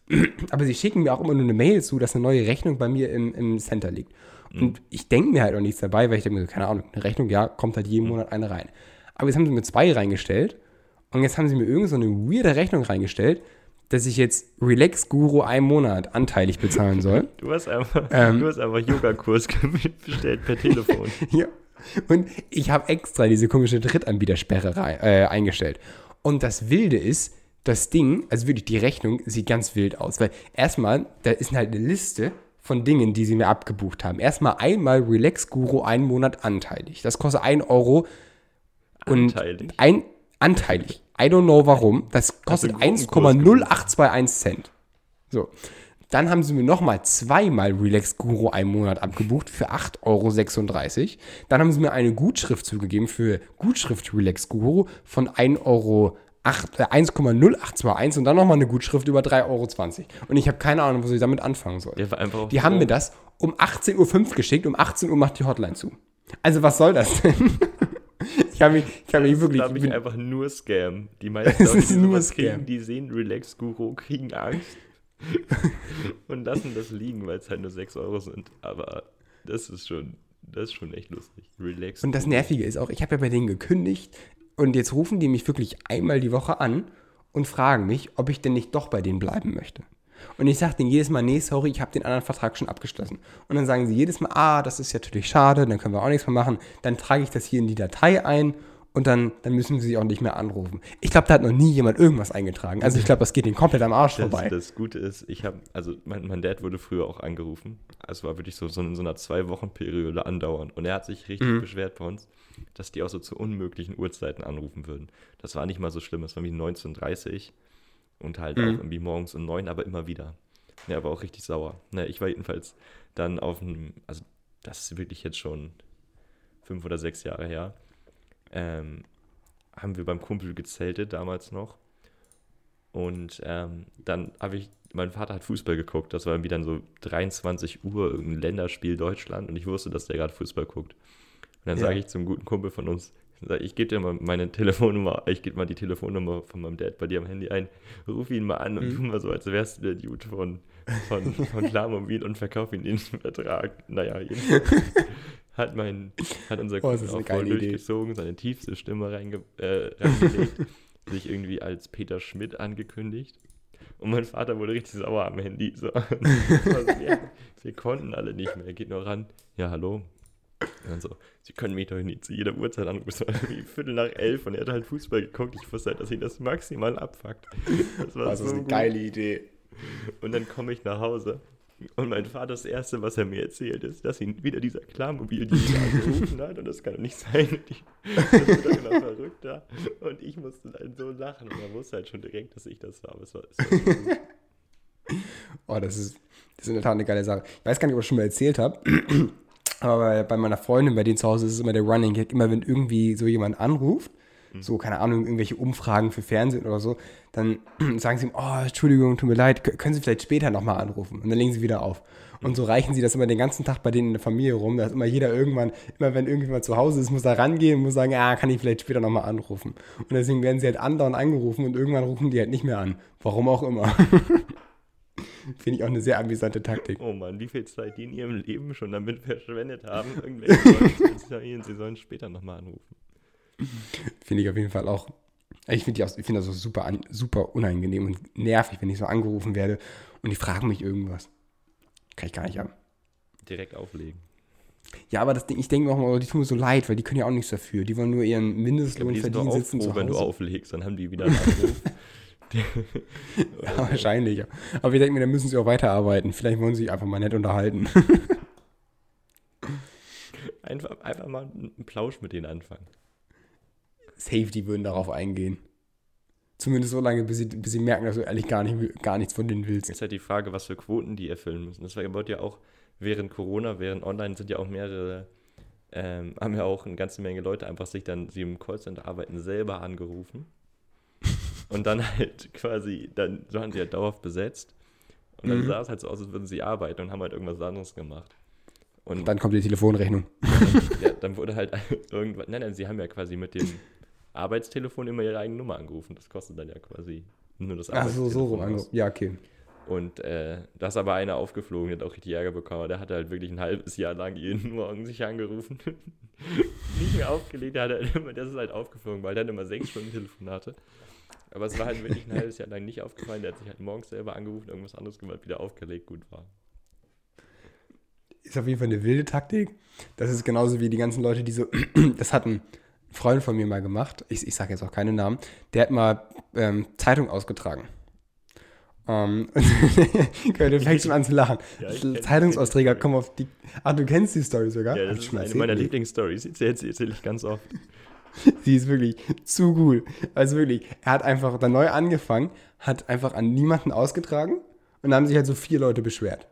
Aber sie schicken mir auch immer nur eine Mail zu, dass eine neue Rechnung bei mir im, im Center liegt. Und mhm. ich denke mir halt auch nichts dabei, weil ich denke mir, keine Ahnung, eine Rechnung, ja, kommt halt jeden mhm. Monat eine rein. Aber jetzt haben sie mir zwei reingestellt und jetzt haben sie mir irgend so eine weirde Rechnung reingestellt, dass ich jetzt Relax Guru einen Monat anteilig bezahlen soll. Du hast einfach, ähm, einfach Yoga-Kurs bestellt per Telefon. ja. Und ich habe extra diese komische Drittanbietersperre rein, äh, eingestellt. Und das Wilde ist, das Ding, also wirklich die Rechnung, sieht ganz wild aus. Weil erstmal, da ist halt eine Liste von Dingen, die sie mir abgebucht haben. Erstmal einmal Relax Guru einen Monat anteilig. Das kostet 1 Euro. Und anteilig? Ein, anteilig. I don't know warum. Das kostet 1,0821 Cent. So. Dann haben sie mir nochmal zweimal Relax Guru einen Monat abgebucht für 8,36 Euro. Dann haben sie mir eine Gutschrift zugegeben für Gutschrift Relax Guru von 1,08 Euro 1,0821 und dann nochmal eine Gutschrift über 3,20 Euro. Und ich habe keine Ahnung, wo ich damit anfangen soll. Die haben mir das um 18.05 Uhr geschickt, um 18 Uhr macht die Hotline zu. Also was soll das denn? ich habe mich, ich hab mich wirklich... Das ist, ich, einfach nur Scam. Die meisten Leute, die nur Scam. kriegen, die sehen Relax Guru, kriegen Angst und lassen das liegen, weil es halt nur 6 Euro sind. Aber das ist schon, das ist schon echt lustig. Relax. Und das Nervige ist auch, ich habe ja bei denen gekündigt und jetzt rufen die mich wirklich einmal die Woche an und fragen mich, ob ich denn nicht doch bei denen bleiben möchte. Und ich sage denen jedes Mal, nee, sorry, ich habe den anderen Vertrag schon abgeschlossen. Und dann sagen sie jedes Mal, ah, das ist ja natürlich schade, dann können wir auch nichts mehr machen. Dann trage ich das hier in die Datei ein und dann, dann müssen sie auch nicht mehr anrufen. Ich glaube, da hat noch nie jemand irgendwas eingetragen. Also ich glaube, das geht ihnen komplett am Arsch das, vorbei. Das Gute ist, ich habe, also mein, mein Dad wurde früher auch angerufen. Es war wirklich so, so in so einer Zwei-Wochen-Periode andauernd. Und er hat sich richtig mhm. beschwert bei uns, dass die auch so zu unmöglichen Uhrzeiten anrufen würden. Das war nicht mal so schlimm, es war wie 19.30 und halt mhm. auch irgendwie morgens um neun, aber immer wieder. Ja, aber auch richtig sauer. Naja, ich war jedenfalls dann auf einem, also das ist wirklich jetzt schon fünf oder sechs Jahre her ähm, haben wir beim Kumpel gezeltet damals noch. Und ähm, dann habe ich, mein Vater hat Fußball geguckt. Das war irgendwie dann so 23 Uhr, irgendein Länderspiel Deutschland. Und ich wusste, dass der gerade Fußball guckt. Und dann ja. sage ich zum guten Kumpel von uns, ich gebe dir mal meine Telefonnummer, ich gebe mal die Telefonnummer von meinem Dad bei dir am Handy ein, ruf ihn mal an und mhm. tu mal so, als wärst du der Dude von, von, von Klarmobil und verkauf ihn den Vertrag. Naja, jedenfalls hat mein, hat unser oh, Kumpel auch voll durchgezogen, seine tiefste Stimme reinge, äh, reingelegt, sich irgendwie als Peter Schmidt angekündigt. Und mein Vater wurde richtig sauer am Handy. So. wir konnten alle nicht mehr. Er geht noch ran. Ja, hallo. Und so, Sie können mich doch nicht zu jeder Uhrzeit anrufen. Es war irgendwie Viertel nach elf und er hat halt Fußball geguckt. Ich wusste halt, dass ihn das maximal abfuckt. Das war also so eine gut. geile Idee. Und dann komme ich nach Hause und mein Vater, das Erste, was er mir erzählt, ist, dass ihn wieder dieser Klarmobildienst angerufen hat. Und das kann doch nicht sein. Ich, das wird doch immer verrückter. Und ich musste dann so lachen. Und er wusste halt schon direkt, dass ich das war. Aber es war, es war. Oh, das ist, das ist in der Tat eine geile Sache. Ich weiß gar nicht, ob ich schon mal erzählt habe. Aber bei, bei meiner Freundin, bei denen zu Hause ist es immer der Running Gag. Immer wenn irgendwie so jemand anruft, Mhm. so, keine Ahnung, irgendwelche Umfragen für Fernsehen oder so, dann sagen sie ihm, oh, Entschuldigung, tut mir leid, können Sie vielleicht später nochmal anrufen? Und dann legen sie wieder auf. Und so reichen sie das immer den ganzen Tag bei denen in der Familie rum. Da ist immer jeder irgendwann, immer wenn irgendjemand zu Hause ist, muss da rangehen und muss sagen, ja, kann ich vielleicht später nochmal anrufen. Und deswegen werden sie halt andauernd angerufen und irgendwann rufen die halt nicht mehr an. Warum auch immer. Finde ich auch eine sehr amüsante Taktik. Oh Mann, wie viel Zeit die in ihrem Leben schon damit verschwendet haben, irgendwelche Leute zu sie sollen später nochmal anrufen. Finde ich auf jeden Fall auch. Ich finde find das so super, super unangenehm und nervig, wenn ich so angerufen werde und die fragen mich irgendwas. Kann ich gar nicht haben. Direkt auflegen. Ja, aber das Ding, ich denke mir auch mal, die tun mir so leid, weil die können ja auch nichts dafür. Die wollen nur ihren Mindestlohn doch verdienen, auch sitzen froh, zu wenn du Hause. auflegst, dann haben die wieder einen Anruf. Ja, wahrscheinlich. ja. Aber ich denke mir, dann müssen sie auch weiterarbeiten. Vielleicht wollen sie sich einfach mal nett unterhalten. einfach, einfach mal einen Plausch mit denen anfangen. Safety würden darauf eingehen. Zumindest so lange, bis sie, bis sie merken, dass du ehrlich gar, nicht, gar nichts von denen willst. Jetzt halt die Frage, was für Quoten die erfüllen müssen. Das war- wird ja auch während Corona, während online sind ja auch mehrere, ähm, haben ja auch eine ganze Menge Leute einfach sich dann, die im Callcenter arbeiten, selber angerufen. Und dann halt quasi, dann so haben die halt dauerhaft besetzt. Und dann Mhm. sah es halt so aus, als würden sie arbeiten und haben halt irgendwas anderes gemacht. Und Dann kommt die Telefonrechnung. ja, dann wurde halt irgendwann, nein, nein, sie haben ja quasi mit dem Arbeitstelefon immer ihre eigene Nummer angerufen. Das kostet dann ja quasi nur das Ach so, so rum. aus. ange- Ja, okay. Und äh, da ist aber einer aufgeflogen, der hat auch richtig Ärger bekommen. Der hat halt wirklich ein halbes Jahr lang jeden Morgen sich angerufen. Nicht mehr aufgelegt, der, hat halt immer, das ist halt aufgeflogen, weil der hat immer sechs Stunden Telefonate. Aber es war halt wirklich ein halbes Jahr lang nicht aufgefallen. Der hat sich halt morgens selber angerufen, irgendwas anderes gemacht, wieder aufgelegt, gut war. Ist auf jeden Fall eine wilde Taktik. Das ist genauso wie die ganzen Leute, die so. Das hat ein Freund von mir mal gemacht. Ich, ich sage jetzt auch keine Namen. Der hat mal ähm, Zeitung ausgetragen. Ähm, du fängst schon an zu lachen. Ja, Zeitungsausträger kommen auf die. Ach, du kennst die Story sogar? Ja, das ist eine meiner. Lieblingsstories. Die erzähle erzähl ich ganz oft. Sie ist wirklich zu gut. Also wirklich, er hat einfach dann neu angefangen, hat einfach an niemanden ausgetragen und dann haben sich halt so vier Leute beschwert.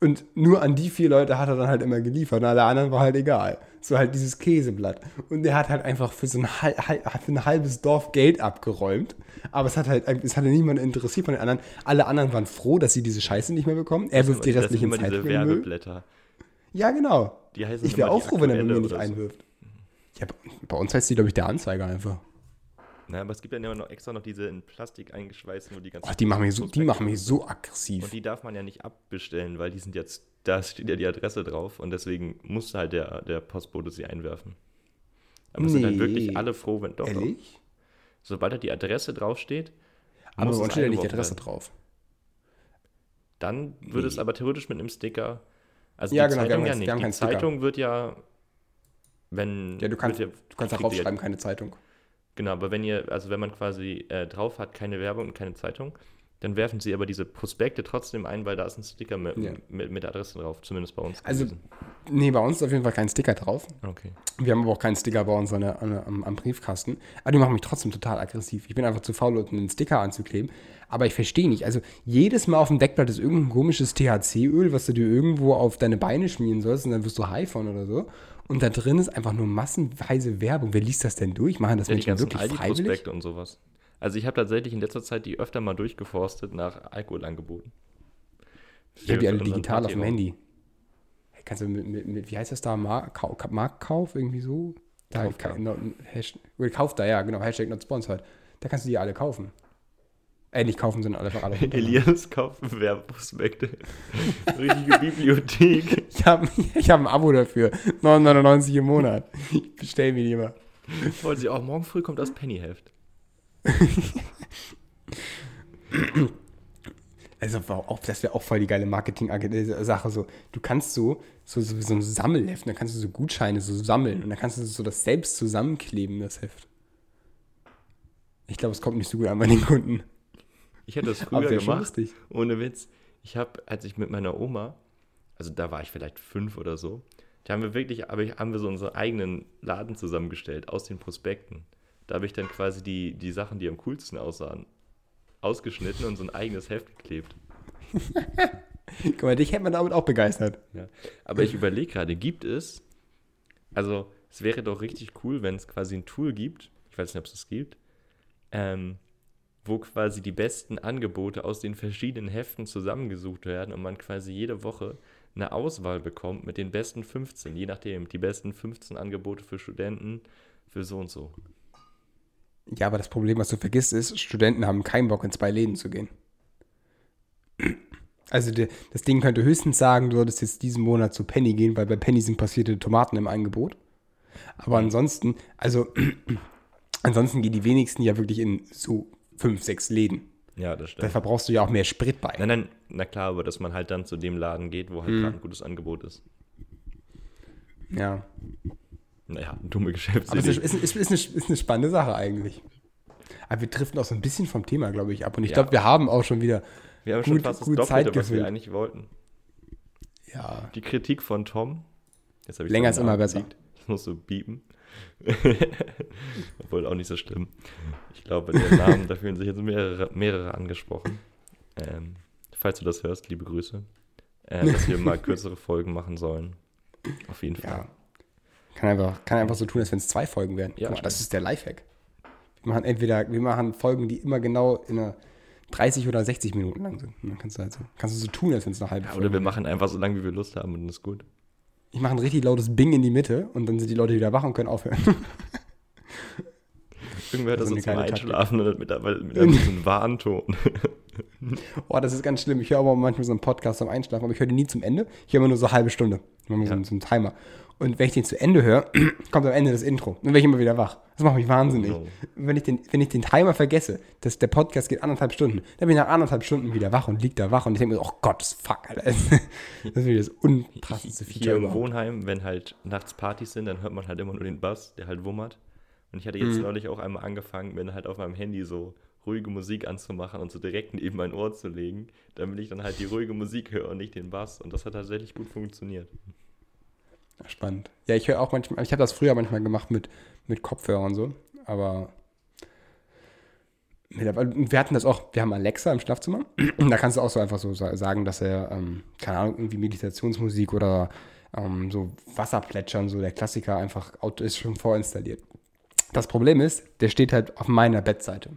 Und nur an die vier Leute hat er dann halt immer geliefert und alle anderen war halt egal. So halt dieses Käseblatt. Und er hat halt einfach für so ein, für ein halbes Dorf Geld abgeräumt. Aber es hat halt, es hatte niemand interessiert von den anderen. Alle anderen waren froh, dass sie diese Scheiße nicht mehr bekommen. Er wirft die das restlichen immer diese. Werbeblätter. Ja, genau. Die heißen Ich wäre auch froh, wenn er mir nicht so. einwirft. Ja, bei uns heißt die, glaube ich, der Anzeiger einfach. Na, aber es gibt dann immer noch extra noch diese in Plastik eingeschweißten, wo die ganzen. Oh, die machen mich so, die machen mich so aggressiv. Und die darf man ja nicht abbestellen, weil die sind jetzt, da steht ja die Adresse drauf und deswegen muss halt der, der Postbote sie einwerfen. Aber es sind dann Nee. wirklich alle froh, wenn doch, doch. Ehrlich? Sobald da die Adresse draufsteht, Aber es uns steht ja nicht die Adresse werden. drauf. Dann würde es Nee. aber theoretisch mit einem Sticker. Also Ja, die genau, Zeitung haben ja nicht. Die keinen Sticker. Zeitung wird ja, wenn Ja, du kannst, ja, du kannst ihr- draufschreiben, keine Zeitung. Genau, aber wenn ihr, also wenn man quasi äh, drauf hat, keine Werbung und keine Zeitung, dann werfen sie aber diese Prospekte trotzdem ein, weil da ist ein Sticker mit, Ja. mit, mit der Adresse drauf, zumindest bei uns. Also, gewesen. nee, bei uns ist auf jeden Fall kein Sticker drauf. okay. Wir haben aber auch keinen Sticker bei uns an am, am Briefkasten. Aber die machen mich trotzdem total aggressiv. Ich bin einfach zu faul, unten einen Sticker anzukleben. Aber ich verstehe nicht. Also jedes Mal auf dem Deckblatt ist irgendein komisches THC-Öl, was du dir irgendwo auf deine Beine schmieren sollst und dann wirst du high von oder so. Und da drin ist einfach nur massenweise Werbung. Wer liest das denn durch? Machen das Ja, Menschen wirklich freiwillig? Und sowas. Also ich habe tatsächlich in letzter Zeit die öfter mal durchgeforstet nach Alkoholangeboten. Ich habe die alle digital auf dem Partyraum. Hey, kannst du mit, mit, mit, wie heißt das da? Mark, Kau- Marktkauf irgendwie so? Da, Kauf oder Kauf da, ja, genau. Hashtag not sponsored. Da kannst du die alle kaufen. Äh, nicht kaufen, sondern einfach alle. Elias kauft Werbeprospekte. Richtige Bibliothek. Ich habe ich hab ein Abo dafür. 9,99 im Monat. Ich bestell mir die immer. Wollen Sie auch, morgen früh kommt das Pennyheft. Also auch, das wäre auch voll die geile Marketing-Sache. So, du kannst so, so, so, so ein Sammelheft, dann kannst du so Gutscheine so sammeln und dann kannst du so das selbst zusammenkleben, das Heft. Ich glaube, es kommt nicht so gut an bei den Kunden. Ich hätte das früher gemacht. Ohne Witz. Ich habe, als ich mit meiner Oma, also da war ich vielleicht fünf oder so, da haben wir wirklich, aber haben wir so unseren eigenen Laden zusammengestellt aus den Prospekten. Da habe ich dann quasi die, die Sachen, die am coolsten aussahen, ausgeschnitten und so ein eigenes Heft geklebt. Guck mal, dich hätte man damit auch begeistert. Ja. Aber ich überlege gerade, gibt es, also es wäre doch richtig cool, wenn es quasi ein Tool gibt, ich weiß nicht, ob es das gibt, ähm, wo quasi die besten Angebote aus den verschiedenen Heften zusammengesucht werden und man quasi jede Woche eine Auswahl bekommt mit den besten 15, je nachdem, die besten 15 Angebote für Studenten, für so und so. Ja, aber das Problem, was du vergisst, ist, Studenten haben keinen Bock, in zwei Läden zu gehen. Also der, das Ding könnte höchstens sagen, du solltest jetzt diesen Monat zu Penny gehen, weil bei Penny sind passierte Tomaten im Angebot. Aber ansonsten, also ansonsten gehen die wenigsten ja wirklich in so fünf, sechs Läden. Ja, das stimmt. Da verbrauchst du ja auch mehr Sprit bei. Nein, nein, na klar, aber dass man halt dann zu dem Laden geht, wo halt Mhm. gerade ein gutes Angebot ist. Ja. Naja, dumme Aber Geschäftsidee. es ist, ist, ist, eine, ist eine spannende Sache eigentlich. Aber wir driften auch so ein bisschen vom Thema, glaube ich, ab. Und ich Ja. glaube, wir haben auch schon wieder. wir haben schon gut- fast das gut Doppelte, Zeit was wir eigentlich wollten. Ja. Die Kritik von Tom. Jetzt ich Länger ist immer besser. besiegt. Das musst du biepen. Obwohl auch nicht so schlimm. Ich glaube, der Namen, da fühlen sich jetzt mehrere, mehrere angesprochen. Ähm, falls du das hörst, liebe Grüße. Äh, dass wir mal kürzere Folgen machen sollen. Auf jeden Fall. Ja. Kann einfach, kann einfach so tun, als wenn es zwei Folgen wären. Ja, mal, das ist der Lifehack. Wir machen entweder, wir machen Folgen, die immer genau in einer 30 oder 60 Minuten lang sind. Und dann kannst du halt so, kannst du so tun, als wenn es eine halbe Ja, Folge oder wir wäre. machen einfach so lange, wie wir Lust haben und dann ist gut. Ich mache ein richtig lautes Bing in die Mitte und dann sind die Leute wieder wach und können aufhören. Irgendwer hat Das das ist so geile Taktik. Einschlafen mit, mit, mit einem Warnton. Oh, das ist ganz schlimm. Ich höre aber manchmal so einen Podcast zum Einschlafen, aber ich höre den nie zum Ende. Ich höre immer nur so eine halbe Stunde. Immer so, Ja. einen- so einen Timer. Und wenn ich den zu Ende höre, kommt am Ende das Intro. Dann werde ich immer wieder wach. Das macht mich wahnsinnig. Oh no. Wenn, ich den, wenn ich den Timer vergesse, dass der Podcast geht anderthalb Stunden, dann bin ich nach anderthalb Stunden wieder wach und lieg da wach und ich denke mir, so, oh Gott, das fuck, Alter. Das ist wirklich das unpassendste Hier Feature im überhaupt. Wohnheim, wenn halt nachts Partys sind, dann hört man halt immer nur den Bass, der halt wummert. Und ich hatte jetzt Mhm. neulich auch einmal angefangen, mir halt auf meinem Handy so ruhige Musik anzumachen und so direkt neben mein Ohr zu legen, damit ich dann halt die ruhige Musik höre und nicht den Bass. Und das hat tatsächlich gut funktioniert. Spannend. Ja, ich höre auch manchmal, ich habe das früher manchmal gemacht mit, mit Kopfhörern so, aber mittlerweile- wir hatten das auch, wir haben Alexa im Schlafzimmer da kannst du auch so einfach so sa- sagen, dass er, ähm, keine Ahnung, irgendwie Meditationsmusik oder ähm, so Wasserplätschern, so der Klassiker einfach ist schon vorinstalliert. Das Problem ist, der steht halt auf meiner Bettseite.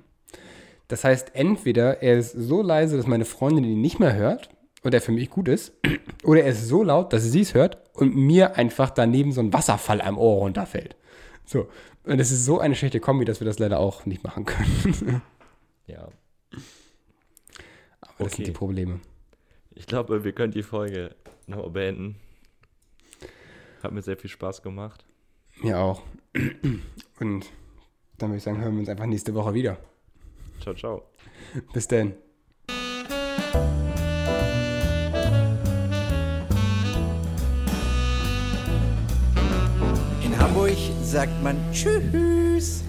Das heißt, entweder er ist so leise, dass meine Freundin ihn nicht mehr hört und er für mich gut ist, oder er ist so laut, dass sie es hört und mir einfach daneben so ein Wasserfall am Ohr runterfällt. So. Und es ist so eine schlechte Kombi, dass wir das leider auch nicht machen können. Ja. Aber das Okay. sind die Probleme. Ich glaube, wir können die Folge noch beenden. Hat mir sehr viel Spaß gemacht. Mir auch. Und dann würde ich sagen, hören wir uns einfach nächste Woche wieder. Ciao, ciao. Bis denn. Sagt man Tschüss.